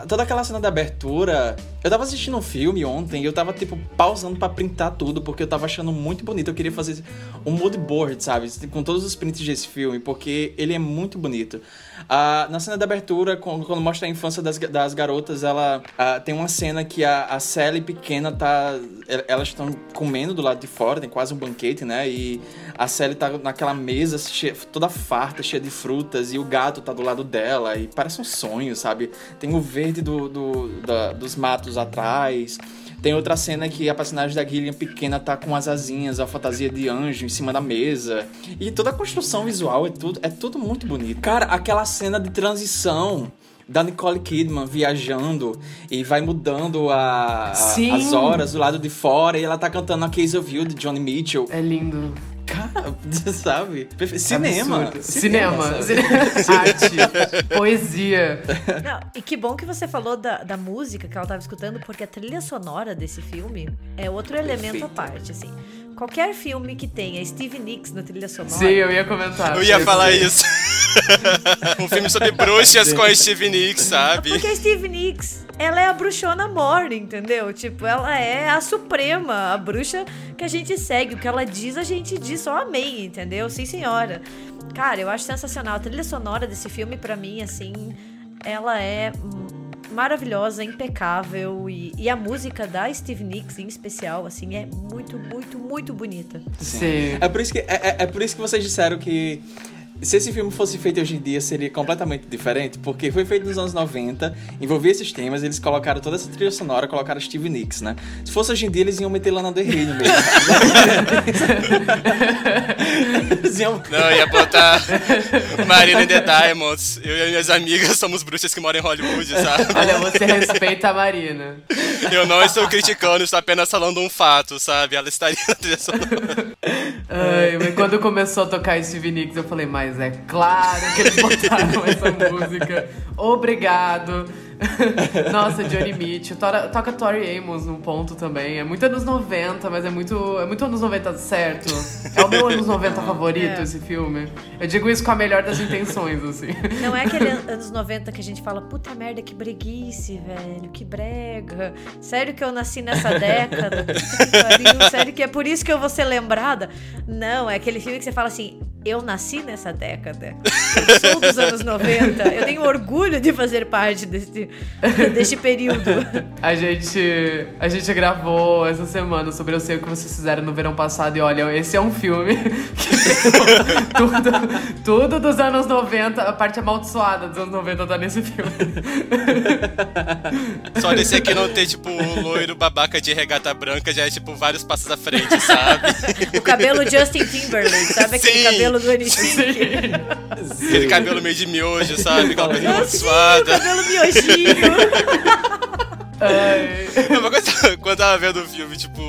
toda aquela cena da abertura. Eu tava assistindo um filme ontem e eu tava, tipo, pausando pra printar tudo, porque eu tava achando muito bonito. Eu queria fazer um mood board, sabe? Com todos os prints desse filme, porque ele é muito bonito. Ah, na cena da abertura, quando, mostra a infância das, das garotas, ela ah, tem uma cena que a, a Sally pequena tá. el- Elas estão comendo do lado de fora, tem quase um banquete, né? E a Sally tá naquela mesa cheia- toda farta, cheia de frutas, e o gato tá do lado dela, e parece um sonho, sabe? Tem o verde do, do- da- dos matos atrás. Tem outra cena que a personagem da Gillian pequena tá com as asinhas, a fantasia de anjo em cima da mesa. E toda a construção visual é tudo, é tudo muito bonito. Cara, aquela cena de transição da Nicole Kidman viajando e vai mudando a, a- as horas do lado de fora e ela tá cantando a Case of You de Johnny Mitchell. É lindo. <laughs> Sabe? Perfe- Cinema. Cinema. sabe? Cine- <laughs> Arte. Poesia. Não, e que bom que você falou da, da música que ela tava escutando, porque a trilha sonora desse filme é outro elemento à parte, assim. Qualquer filme que tenha Steve Nicks na trilha sonora. Sim, eu ia comentar. eu ia falar é. isso. <laughs> um filme sobre bruxas com a Stevie Nicks, sabe? Porque a Steve Nicks, ela é a bruxona morna, entendeu? Tipo, ela é a suprema, a bruxa que a gente segue. O que ela diz, a gente diz só amém, entendeu? Sim, senhora. Cara, eu acho sensacional. A trilha sonora desse filme, pra mim, assim, ela é maravilhosa, impecável. E, e a música da Steve Nicks, em especial, assim, é muito, muito, muito bonita. Sim. É por isso que, é, é- é por isso que vocês disseram que se esse filme fosse feito hoje em dia, seria completamente diferente, porque foi feito nos anos 90, envolvia esses temas, eles colocaram toda essa trilha sonora, colocaram Steve Nicks, né? Se fosse hoje em dia, eles iam meter Lana Del Rey no meio. <laughs> eles iam... Não, ia botar Marina and the Diamonds. Eu e minhas amigas somos bruxas que moram em Hollywood, sabe? Olha, você respeita a Marina. Eu não estou criticando, estou apenas falando um fato, sabe? Ela estaria na trilha sonora. Ai, mas quando começou a tocar Steve Nicks, eu falei, mas é claro que eles <laughs> botaram essa música. Obrigado. <laughs> Nossa, Johnny Mitchell. Tora, toca Tori Amos num ponto também. É muito anos 90, mas é muito, é muito anos 90 certo. É o meu anos 90 favorito, É. esse filme. Eu digo isso com a melhor das intenções, assim. Não é aquele an- <laughs> anos 90 que a gente fala, puta merda, que breguice, velho, que brega. Sério que eu nasci nessa década? <laughs> Pariu, Sério que é por isso que eu vou ser lembrada? Não, é aquele filme que você fala assim, eu nasci nessa década. Eu sou dos anos 90. Eu tenho orgulho de fazer parte desse, <laughs> deste período. A gente, a gente gravou essa semana sobre Eu Sei O Que Vocês Fizeram no verão passado. E olha, esse é um filme <laughs> que tem <laughs> tudo, tudo dos anos 90, a parte amaldiçoada dos anos 90 tá nesse filme. Só desse aqui não ter, tipo, o loiro babaca de regata branca já é, tipo, vários passos à frente, sabe? O cabelo Justin Timberlake, sabe aquele Sim. cabelo do N5? Aquele cabelo meio de miojo, sabe? Aquela coisa Ah, amaldiçoada. Cabelo miojinho. É Uma coisa, quando eu tava vendo o filme, tipo,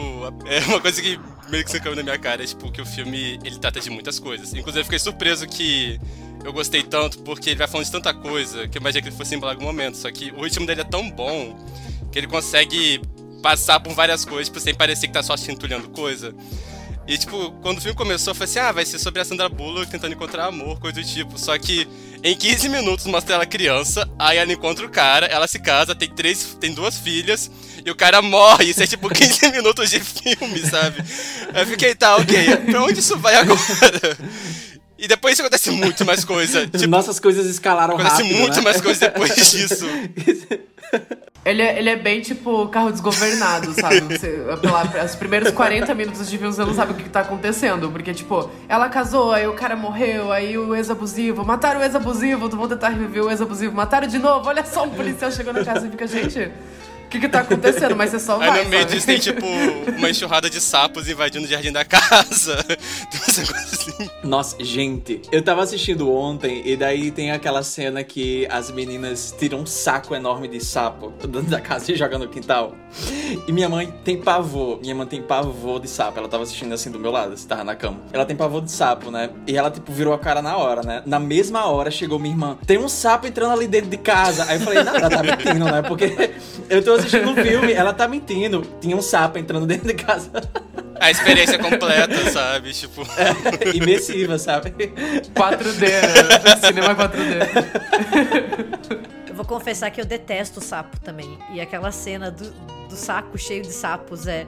é uma coisa que meio que se caiu na minha cara, é tipo, que o filme, ele trata de muitas coisas. Inclusive, eu fiquei surpreso que eu gostei tanto, porque ele vai falando de tanta coisa, que eu imaginei que ele fosse em algum momento. Só que o ritmo dele é tão bom, que ele consegue passar por várias coisas, tipo, sem parecer que tá só cintulhando coisa. E, tipo, quando o filme começou, eu falei assim, ah, vai ser sobre a Sandra Bullock tentando encontrar amor, coisa do tipo. Só que em 15 minutos mostra ela criança, aí ela encontra o cara, ela se casa, tem três, tem duas filhas, e o cara morre. Isso é tipo 15 <laughs> minutos de filme, sabe? Aí eu fiquei, tá, ok, pra onde isso vai agora? E depois acontece muito mais coisa. Tipo, Nossas coisas escalaram acontece rápido, muito né? mais coisa depois disso. <laughs> Ele é, ele é bem tipo carro desgovernado, sabe? <laughs> Você, pela, os primeiros 40 minutos de filme você não sabe o que tá acontecendo. Porque, tipo, ela casou, aí o cara morreu, aí o ex-abusivo, mataram o ex-abusivo, vão tentar reviver o ex-abusivo, mataram de novo. Olha só, um policial chegou na casa e fica, gente, que que tá acontecendo? Mas você só vai, Aí no meio sabe? disso tem, tipo, uma enxurrada de sapos invadindo o jardim da casa. <laughs> Tem essa coisa assim. Nossa, gente, eu tava assistindo ontem e daí tem aquela cena que as meninas tiram um saco enorme de sapo dentro da casa e jogam no quintal. E minha mãe tem pavor, minha mãe tem pavor de sapo. Ela tava assistindo assim do meu lado, você tava na cama. Ela tem pavor de sapo, né? E ela, tipo, virou a cara na hora, né? Na mesma hora chegou minha irmã, tem um sapo entrando ali dentro de casa. Aí eu falei, não, ela tá mentindo, né? Porque <laughs> eu tô assistindo um filme, ela tá mentindo. Tinha um sapo entrando dentro de casa. A experiência completa, sabe? Tipo. Imersiva, sabe? 4D, né? Cinema 4D. Eu vou confessar que eu detesto sapo também. E aquela cena do, do saco cheio de sapos é.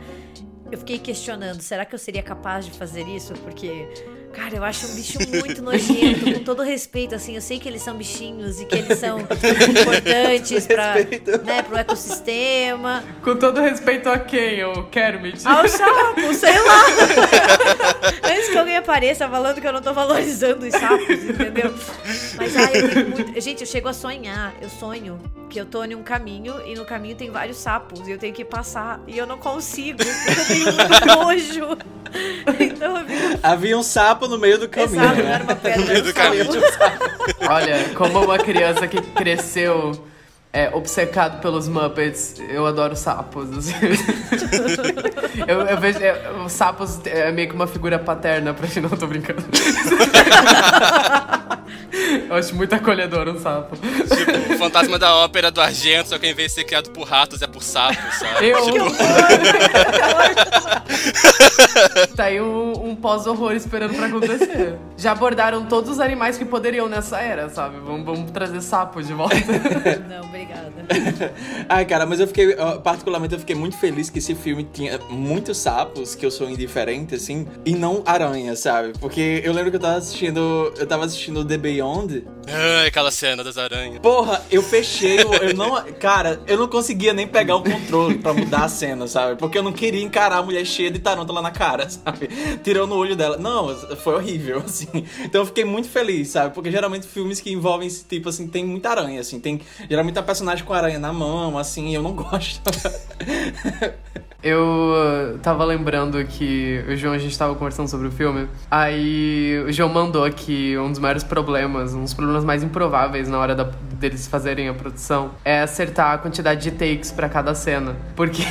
Eu fiquei questionando, será que eu seria capaz de fazer isso? Porque, cara, eu acho um bicho muito nojento, com todo respeito, assim, eu sei que eles são bichinhos e que eles são <laughs> importantes para né, pro ecossistema. Com todo respeito a quem? Eu quero mentir. Ao sapo, sei lá. <laughs> Antes que alguém apareça falando que eu não tô valorizando os sapos, entendeu? Mas ai, eu tenho muito. Gente, eu chego a sonhar. Eu sonho que eu tô em um caminho e no caminho tem vários sapos e eu tenho que passar e eu não consigo. porque Eu tenho muito nojo. <laughs> Então eu fico. Havia um sapo no meio do caminho. Exato, né? era uma <laughs> pedra. No meio do era um caminho. sapo. <laughs> Olha, como uma criança que cresceu é, obcecado pelos Muppets, eu adoro sapos. assim. <laughs> eu, eu vejo. é, os sapos é meio que uma figura paterna pra mim, não tô brincando. eu acho muito acolhedor um sapo. Tipo, o fantasma da ópera do Argento, só que ao invés de ser criado por ratos, é por sapos, sabe? Eu. Tipo, tá aí um, um pós-horror esperando pra acontecer. Já abordaram todos os animais que poderiam nessa era, sabe? Vamos, vamos trazer sapos de volta. <laughs> Não, obrigada. Ai, cara, mas eu fiquei, particularmente, eu fiquei muito feliz que esse filme tinha muitos sapos, que eu sou indiferente, assim, e não aranhas, sabe? Porque eu lembro que eu tava assistindo, eu tava assistindo The Beyond. ai, aquela cena das aranhas. Porra, eu fechei, o- eu não, cara, eu não conseguia nem pegar o controle pra mudar a cena, sabe? Porque eu não queria encarar a mulher cheia de tarântula na cara, <laughs> sabe? Tirou no olho dela. Não, foi horrível, <laughs> assim. Então eu fiquei muito feliz, sabe? Porque geralmente filmes que envolvem esse tipo, assim, tem muita aranha, assim. Tem geralmente a personagem com aranha na mão, assim, eu não <laughs> gosto. Eu uh, tava lembrando que o João, a gente tava conversando sobre o filme. Aí o João mandou que um dos maiores problemas, um dos problemas mais improváveis na hora da, deles fazerem a produção é acertar a quantidade de takes para cada cena. Porque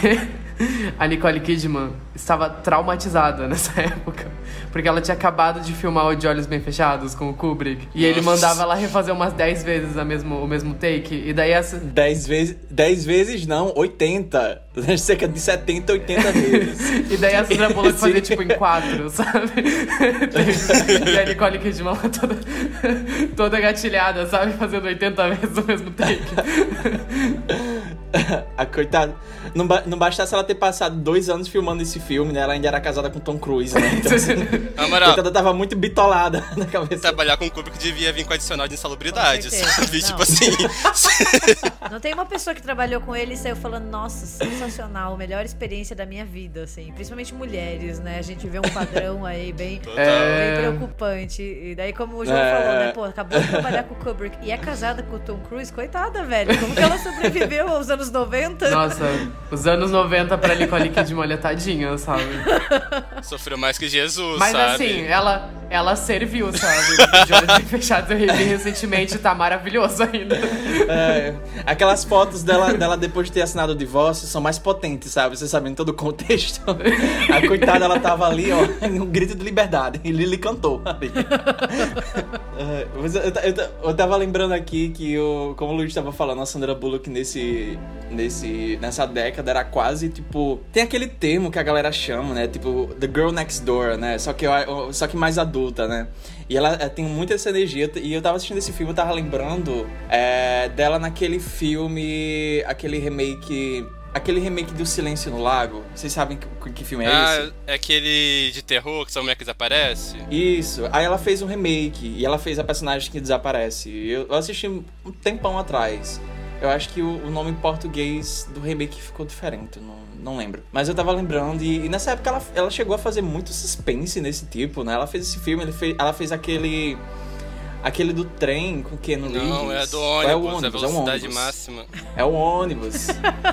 <laughs> a Nicole Kidman estava traumatizada <laughs> nessa época. Porque ela tinha acabado de filmar o De Olhos Bem Fechados com o Kubrick. E ele mandava ela refazer umas 10 vezes a mesmo, o mesmo take. E daí essa. 10 vezes. 10 vezes não, 80. <laughs> Cerca de 70, 80 vezes. e daí a Sandra Bullock fazia tipo em 4, sabe? e a Nicole Kidman toda, toda gatilhada, sabe? Fazendo 80 vezes o mesmo take. <laughs> a coitada. Não, ba não bastasse ela ter passado dois anos filmando esse filme, né? Ela ainda era casada com Tom Cruise, né? <laughs> Então, moral, coitada tava muito bitolada <laughs> na cabeça. trabalhar com o Kubrick devia vir com adicional de insalubridade, sabe? Não. Tipo assim. Não tem uma pessoa que trabalhou com ele e saiu falando, nossa, sensacional, melhor experiência da minha vida, assim. Principalmente mulheres, né? A gente vê um padrão aí bem, É. bem preocupante. E daí, como o João É. falou, né? Pô, acabou de trabalhar com o Kubrick e é casada com o Tom Cruise, coitada, velho. Como que ela sobreviveu aos anos 90? Nossa, os anos 90 pra Nicole Kidman, olha, tadinha, sabe? Sofreu mais que Jesus, Mas sabe? assim, ela, ela serviu, sabe? De olhos fechados eu revi recentemente, tá maravilhoso ainda. É, aquelas fotos dela, dela depois de ter assinado o divórcio são mais potentes, sabe? Você sabe, em todo o contexto. A coitada, ela tava ali, ó, em um grito de liberdade. E Lily cantou ali. É, mas eu, eu, eu- eu tava lembrando aqui que, o, como o Luiz tava falando, a Sandra Bullock nesse, nesse, nessa década era quase, tipo... Tem aquele termo que a galera chama, né? Tipo, The Girl Next Door, né? Só que, só que mais adulta, né? E ela eh, tem muita essa energia. E eu tava assistindo esse filme, eu tava lembrando é, dela naquele filme, aquele remake... Aquele remake do Silêncio no Lago. Vocês sabem que, que filme é esse? Ah, é aquele de terror que são mulher que desaparece? Isso. Aí ela fez um remake e ela fez a personagem que desaparece. Eu assisti um tempão atrás. Eu acho que o, nome em português do remake ficou diferente, não, não lembro. Mas eu tava lembrando e, e nessa época ela, ela chegou a fazer muito suspense nesse tipo, né? Ela fez esse filme, fez, ela fez aquele aquele do trem com Keanu Reeves. Não, é do ônibus, é o a ônibus, é um velocidade ônibus. máxima. É um ônibus.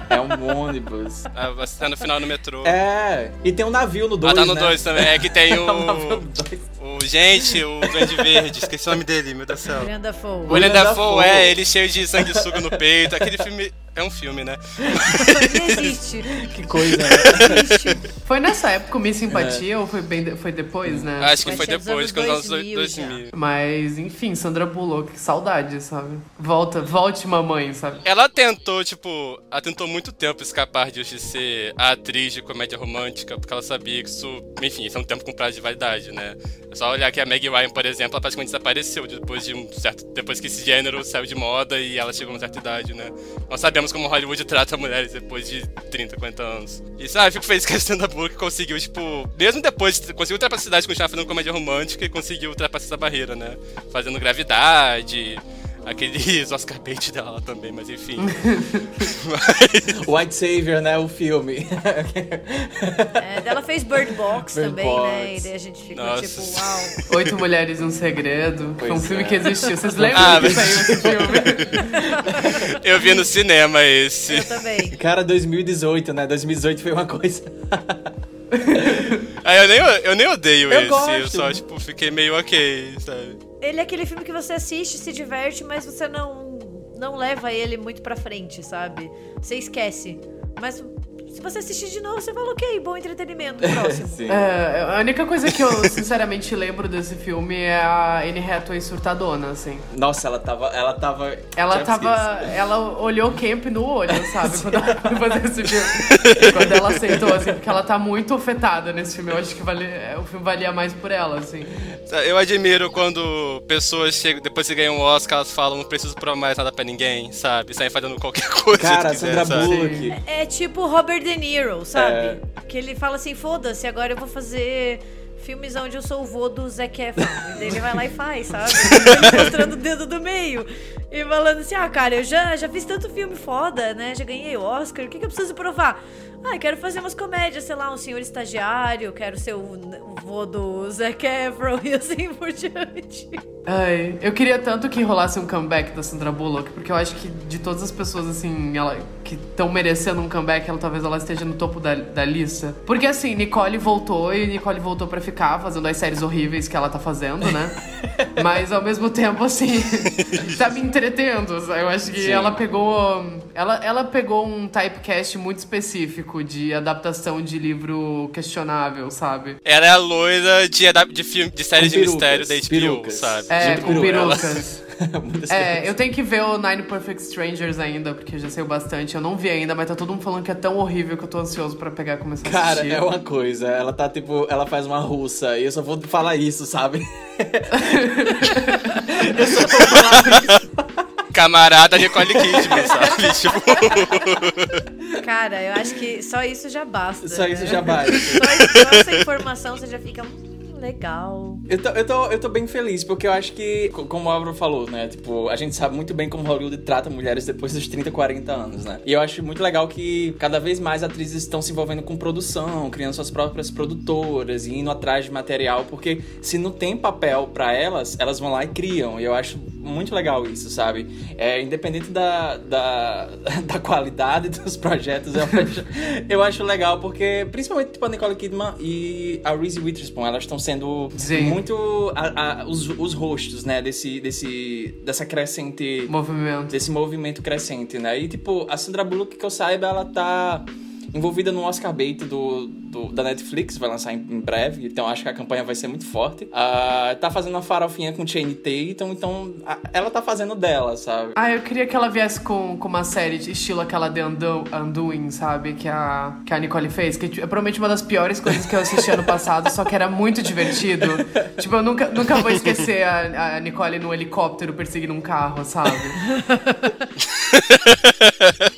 é um ônibus. <laughs> Ah, você tá no final no metrô. É, e tem um navio no 2, ah, tá no né? 2 também. É que tem <laughs> É um no o. dois. O. Gente, o Grande Verde. Esqueci o nome dele, meu Deus do céu. William Dafoe. O William Dafoe, é, ele cheio de sanguessuga no peito. Aquele filme. É um filme, né? Não existe. <laughs> Que coisa, né? Existe. Foi nessa época o Miss Simpatia ou foi, bem de- foi depois, né? Acho que foi dos depois, os anos 2000 2000. Mas, enfim, Sandra Bullock, que saudade, sabe? Volta, volte mamãe, sabe? Ela tentou, tipo, ela tentou muito tempo escapar de ser a atriz de comédia romântica, porque ela sabia que isso, enfim, isso é um tempo com prazo de validade, né? É só olhar que a Meg Ryan, por exemplo, ela praticamente desapareceu depois de um certo. depois que esse gênero saiu de moda e ela chegou a uma certa idade, né? Nós sabemos como Hollywood trata mulheres depois de 30, 40 anos. E sabe, eu fico feliz que a Sandra Bullock conseguiu, tipo, mesmo depois, conseguiu ultrapassar a idade de continuar fazendo comédia romântica e conseguiu ultrapassar essa barreira, né? Fazendo gravidade. Aqueles <laughs> Oscar bait dela também, mas enfim. <laughs> Mas- White Savior, né? O filme. É, ela fez Bird Box Bird também, Box. né? E daí a gente ficou Nossa. tipo, uau. Oito Mulheres e um Segredo, foi um filme é. que existiu. Vocês lembram Ah, que mas- saiu esse filme? <laughs> eu vi no cinema esse. Eu também. Cara, 2018, né? 2018 foi uma coisa. Aí eu nem, eu nem odeio Eu esse, eu gosto. só, tipo, fiquei meio ok, sabe? Ele é aquele filme que você assiste, se diverte, mas você não, não leva ele muito pra frente, sabe? Você esquece. Mas se você assistir de novo, você fala, ok, bom entretenimento, <laughs> próximo. Sim. É, a única coisa que eu sinceramente lembro desse filme é a Anne Hathaway surtadona, assim. Nossa, ela tava. Ela tava. Ela tava. Ela olhou Camp no olho, sabe? Quando ela foi fazer esse filme. <laughs> Quando ela aceitou, assim, porque ela tá muito afetada nesse filme. Eu acho que vale, é, o filme valia mais por ela, assim. Eu admiro quando pessoas chegam, depois que ganham um Oscar, elas falam, não preciso provar mais nada pra ninguém, sabe? Saem fazendo qualquer <laughs> coisa Cara, quiser, Sandra? Bullock. É tipo Robert De Niro, sabe? É. Que ele fala assim, foda-se, agora eu vou fazer filmes onde eu sou o vô do Zac Efron. Ele vai lá e faz, sabe? <laughs> Ele mostrando o dedo do meio. E falando assim, ah, cara, eu já, já fiz tanto filme foda, né? Já ganhei Oscar, o que, que eu preciso provar? Ah, eu quero fazer umas comédias, sei lá, um senhor estagiário, quero ser o, o vô do Zac Efron e assim por diante. Ai, eu queria tanto que rolasse um comeback da Sandra Bullock, porque eu acho que de todas as pessoas, assim, ela, que estão merecendo um comeback, ela talvez ela esteja no topo da, da lista. Porque assim, Nicole voltou e Nicole voltou pra ficar fazendo as séries horríveis que ela tá fazendo, né? <laughs> Mas ao mesmo tempo, assim, <laughs> tá me entretendo. Eu acho que Sim. ela pegou. Ela, ela pegou um typecast muito específico de adaptação de livro questionável, sabe? Ela é a loira de, de, filme, de séries Com de mistério da perucas, HBO, perucas. sabe? É, com perucas. <laughs> <laughs> É, eu tenho que ver o Nine Perfect Strangers ainda, porque eu já sei bastante. Eu não vi ainda, mas tá todo mundo falando que é tão horrível que eu tô ansioso pra pegar e começar a Cara, assistir. é uma coisa. Ela tá tipo, ela faz uma russa e eu só vou falar isso, sabe? <laughs> eu só vou falar isso. Camarada Nicole Kidman, sabe? <laughs> Tipo, Cara, eu acho que só isso já basta. Só né? isso já basta. Só, isso- só essa informação você já fica. "Hum, legal. Eu tô, eu, tô, eu tô bem feliz, porque eu acho que, co- como o Álvaro falou, né? Tipo, a gente sabe muito bem como Hollywood trata mulheres depois dos 30, 40 anos, né? E eu acho muito legal que cada vez mais atrizes estão se envolvendo com produção, criando suas próprias produtoras e indo atrás de material, porque se não tem papel pra elas, elas vão lá e criam. E eu acho muito legal isso, sabe? É, independente da, da, <laughs> da qualidade dos projetos, eu acho, eu acho legal, porque principalmente tipo, a Nicole Kidman e a Reese Witherspoon, elas estão sendo Sim. muito a- a- os, os rostos, né, desse, desse, dessa crescente Movimento. desse movimento crescente, né? E, tipo, a Sandra Bullock, que eu saiba, ela tá envolvida no Oscar bait do, do- da Netflix, vai lançar em, em breve, então acho que a campanha vai ser muito forte. Ah, tá fazendo uma farofinha com Channing Tatum, então a- ela tá fazendo dela, sabe? Ah, eu queria que ela viesse com, com uma série de estilo aquela The Undo- Undoing, sabe? Que a, que a Nicole fez. Que é provavelmente uma das piores coisas que eu assisti ano passado, só que era muito divertido. Tipo, eu nunca, nunca vou esquecer a, a Nicole no helicóptero perseguindo um carro, sabe?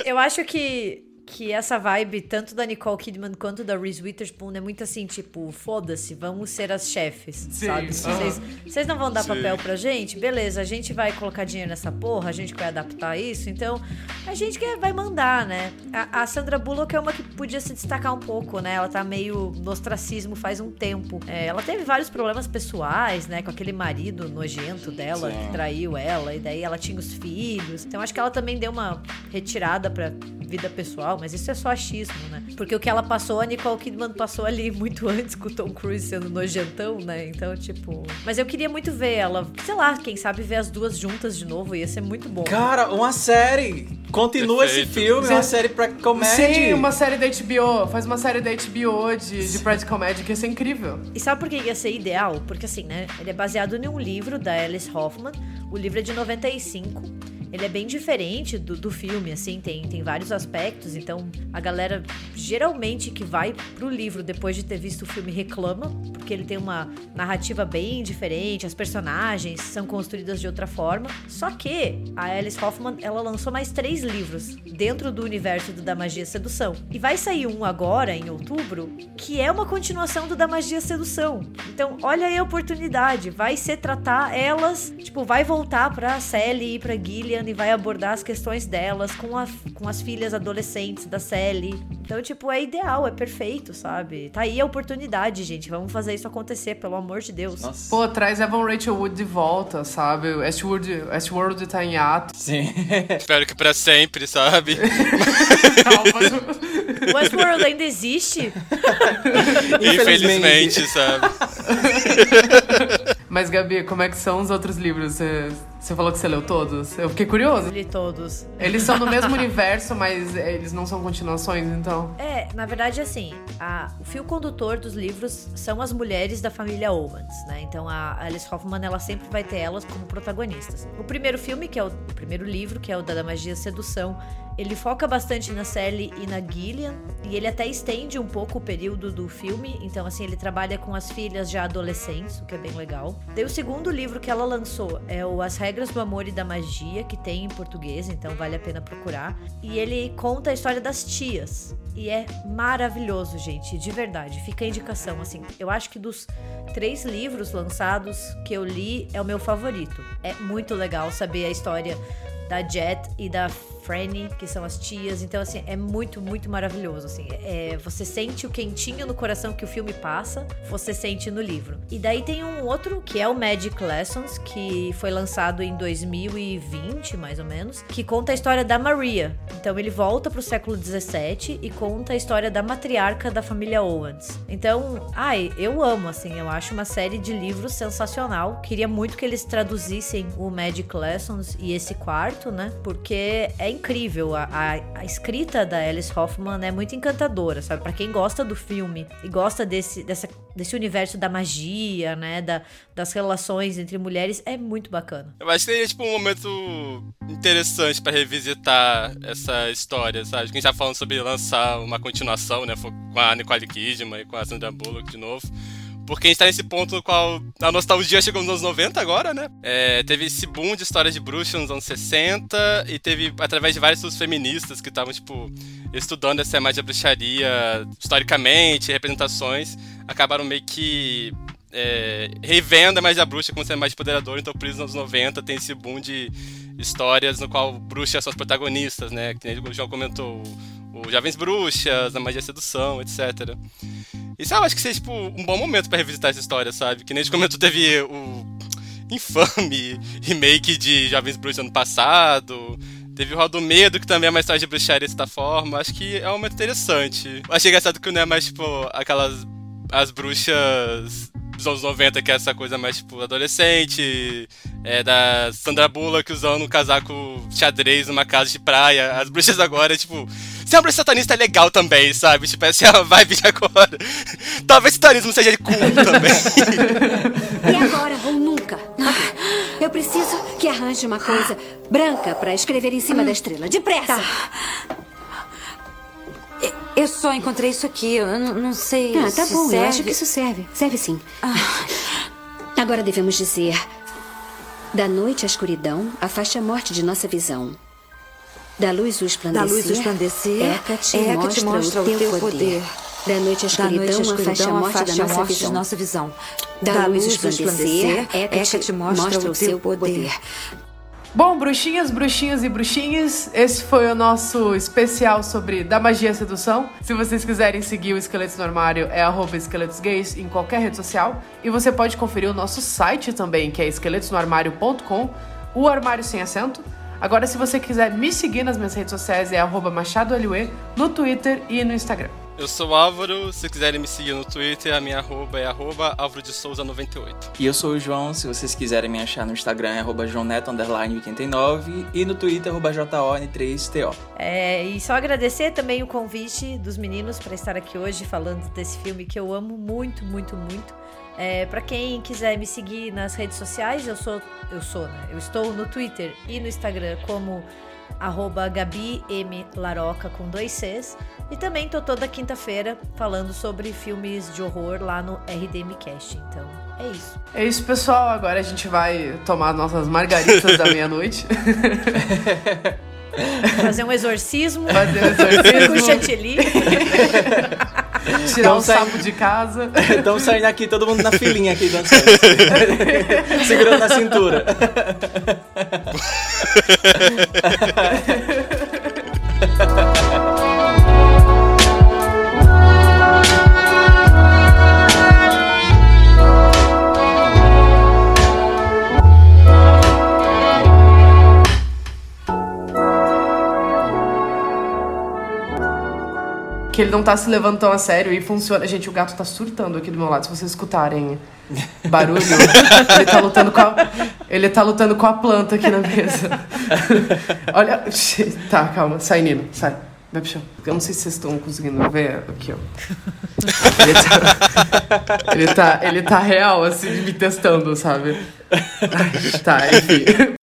Eu acho que, que essa vibe, tanto da Nicole Kidman quanto da Reese Witherspoon, é muito assim, tipo, foda-se, vamos ser as chefes, Sim, sabe? Vocês, vocês não vão dar Sim. papel pra gente, beleza, a gente vai colocar dinheiro nessa porra, a gente vai adaptar isso, então a gente que vai mandar, né? A, a Sandra Bullock é uma que podia se destacar um pouco, né? Ela tá meio no ostracismo faz um tempo. É, ela teve vários problemas pessoais, né? Com aquele marido nojento dela, Sim. que traiu ela, e daí ela tinha os filhos. Então acho que ela também deu uma retirada pra vida pessoal, mas isso é só achismo, né? Porque o que ela passou, a Nicole Kidman passou ali muito <laughs> antes com o Tom Cruise sendo nojentão, né? Então, tipo. Mas eu queria muito ver ela, sei lá, quem sabe ver as duas juntas de novo, ia ser muito bom. Cara, uma série! Continua esse Perfeito. filme, uma série pra comédia. Sim, uma série da HBO. Faz uma série da HBO de, de Practical Magic, ia ser incrível. E sabe por que ia ser ideal? Porque assim, né? Ele é baseado em um livro da Alice Hoffman. O livro é de 95. Ele é bem diferente do, do filme, assim, tem, tem vários aspectos. Então, a galera geralmente que vai pro livro depois de ter visto o filme reclama, porque ele tem uma narrativa bem diferente, as personagens são construídas de outra forma. Só que a Alice Hoffman, ela lançou mais três livros dentro do universo do Da Magia e Sedução. E vai sair um agora, em outubro, que é uma continuação do Da Magia e Sedução. Então, olha aí a oportunidade. Vai ser tratar elas, tipo, vai voltar pra Sally e pra Gillian e vai abordar as questões delas com, a, com as filhas adolescentes da Sally. Então, tipo, é ideal, é perfeito, sabe? Tá aí a oportunidade, gente. Vamos fazer isso acontecer, pelo amor de Deus. Nossa. Pô, traz Evan Rachel Wood de volta, sabe? Westworld, Westworld tá em ato. Sim. <laughs> espero que pra sempre, sabe? <laughs> Westworld ainda existe? <laughs> Infelizmente, sabe? Mas, Gabi, como é que são os outros livros? Você, você falou que você leu todos? Eu fiquei curioso. Li todos. Eles são no mesmo <laughs> universo, mas eles não são continuações, então. É, na verdade, assim, a- o fio condutor dos livros são as mulheres da família Owens, né? Então a Alice Hoffman, ela sempre vai ter elas como protagonistas. O primeiro filme, que é o, o primeiro livro, que é o da Magia e Sedução, ele foca bastante na Sally e na Gillian, e ele até estende um pouco o período do filme, então assim, ele trabalha com as filhas já adolescentes, o que é bem legal. Daí o segundo livro que ela lançou é o As Regras Regras do Amor e da Magia, que tem em português, então vale a pena procurar. E ele conta a história das tias. E é maravilhoso, gente, de verdade. Fica a indicação, assim. Eu acho que dos três livros lançados que eu li, é o meu favorito. É muito legal saber a história da Jet e da Franny, que são as tias. Então, assim, é muito, muito maravilhoso. Assim, é, você sente o quentinho no coração que o filme passa, você sente no livro. E daí tem um outro que é o Magic Lessons, que foi lançado em 2020, mais ou menos, que conta a história da Maria. Então, ele volta pro século 17 e conta a história da matriarca da família Owens. Então, ai, eu amo, assim, eu acho uma série de livros sensacional. Queria muito que eles traduzissem o Magic Lessons e esse quarto, né? Porque é incrível. A, a, a, escrita da Alice Hoffman é muito encantadora, sabe? Para quem gosta do filme e gosta desse, dessa, desse universo da magia, né? Da, das relações entre mulheres, é muito bacana. Eu acho que seria, tipo, um momento interessante para revisitar essa história, sabe? Quem já tá falando sobre lançar uma continuação, né? Com a Nicole Kidman e com a Sandra Bullock de novo. Porque a gente tá nesse ponto no qual a nostalgia chegou nos anos 90 agora, né? É, teve esse boom de histórias de bruxas nos anos 60 e teve, através de vários estudos feministas que estavam, tipo, estudando essa imagem da bruxaria historicamente, representações, acabaram meio que é, revendo a imagem da bruxa como sendo mais empoderadora. Então, por isso, nos anos 90 tem esse boom de histórias no qual bruxas são as protagonistas, né? Que o João comentou, o Jovens Bruxas, a Magia Sedução, etc. Isso eu acho que seja, tipo, um bom momento para revisitar essa história, sabe? Que nem a gente comentou, teve o infame <laughs> remake de Jovens Bruxas ano passado. Teve o Hall do Medo, que também é uma história de bruxaria de certa forma. Acho que é um momento interessante. Achei engraçado que não é mais, tipo, aquelas. As bruxas dos anos 90, que é essa coisa mais, tipo, adolescente, é, da Sandra Bullock usando um casaco xadrez numa casa de praia. As bruxas agora, tipo, ser bruxa satanista é legal também, sabe? Tipo, essa é a vibe de agora. <laughs> Talvez satanismo seja de culto <laughs> também. e agora ou nunca? Eu preciso que arranje uma coisa branca para escrever em cima da estrela. Depressa! Tá. Eu só encontrei isso aqui. Eu não, não sei. Ah, tá bom. Serve. Eu acho que isso serve. Serve sim. Ah. Agora devemos dizer: Da noite à escuridão, afaste a morte de nossa visão. Da luz o esplandecer, da luz o esplandecer Eca-te mostra, mostra, o teu, poder. poder. Da noite à escuridão, noite escuridão afaste a morte, afaste da, nossa morte visão. nossa visão. Da, da luz o esplandecer, Eca-te mostra, mostra, o teu poder. poder. Bom, bruxinhas, bruxinhos e bruxinhas, esse foi o nosso especial sobre da magia e sedução. Se vocês quiserem seguir o Esqueletos no Armário, é arroba esqueletosgays em qualquer rede social. E você pode conferir o nosso site também, que é esqueletosnoarmário.com, o armário sem acento. Agora, se você quiser me seguir nas minhas redes sociais, é arroba machadoLUE, no Twitter e no Instagram. Eu sou o Álvaro, se quiserem me seguir no Twitter, a minha arroba é arroba Álvaro de Souza 98. E eu sou o João, se vocês quiserem me achar no Instagram é arroba joãoneto89 e no Twitter arroba JON3TO. É, e só agradecer também o convite dos meninos para estar aqui hoje falando desse filme que eu amo muito, muito, muito. É, para quem quiser me seguir nas redes sociais, eu sou, eu sou, né? Eu estou no Twitter e no Instagram como arroba Gabi M. Laroca com dois Cs. E também tô toda quinta-feira falando sobre filmes de horror lá no RDM Cast. Então, é isso. É isso, pessoal. Agora a gente vai tomar nossas margaritas da <laughs> meia-noite. <laughs> <laughs> Fazer um exorcismo. Fazer um exorcismo. com chantilly. <laughs> Tirar o um sapo de casa. Estamos <laughs> saindo aqui, todo mundo na filinha aqui, dando Segurando na cintura. Que ele não tá se levando tão a sério e funciona. Gente, o gato tá surtando aqui do meu lado. Se vocês escutarem barulho, <laughs> ele tá lutando com a, ele tá lutando com a planta aqui na mesa. Olha, tá, calma, sai Nino, sai. Vai pro chão. Eu não sei se vocês estão conseguindo ver aqui, ó. Ele tá, ele tá, ele tá real, assim, me testando, sabe? Ai, tá, enfim.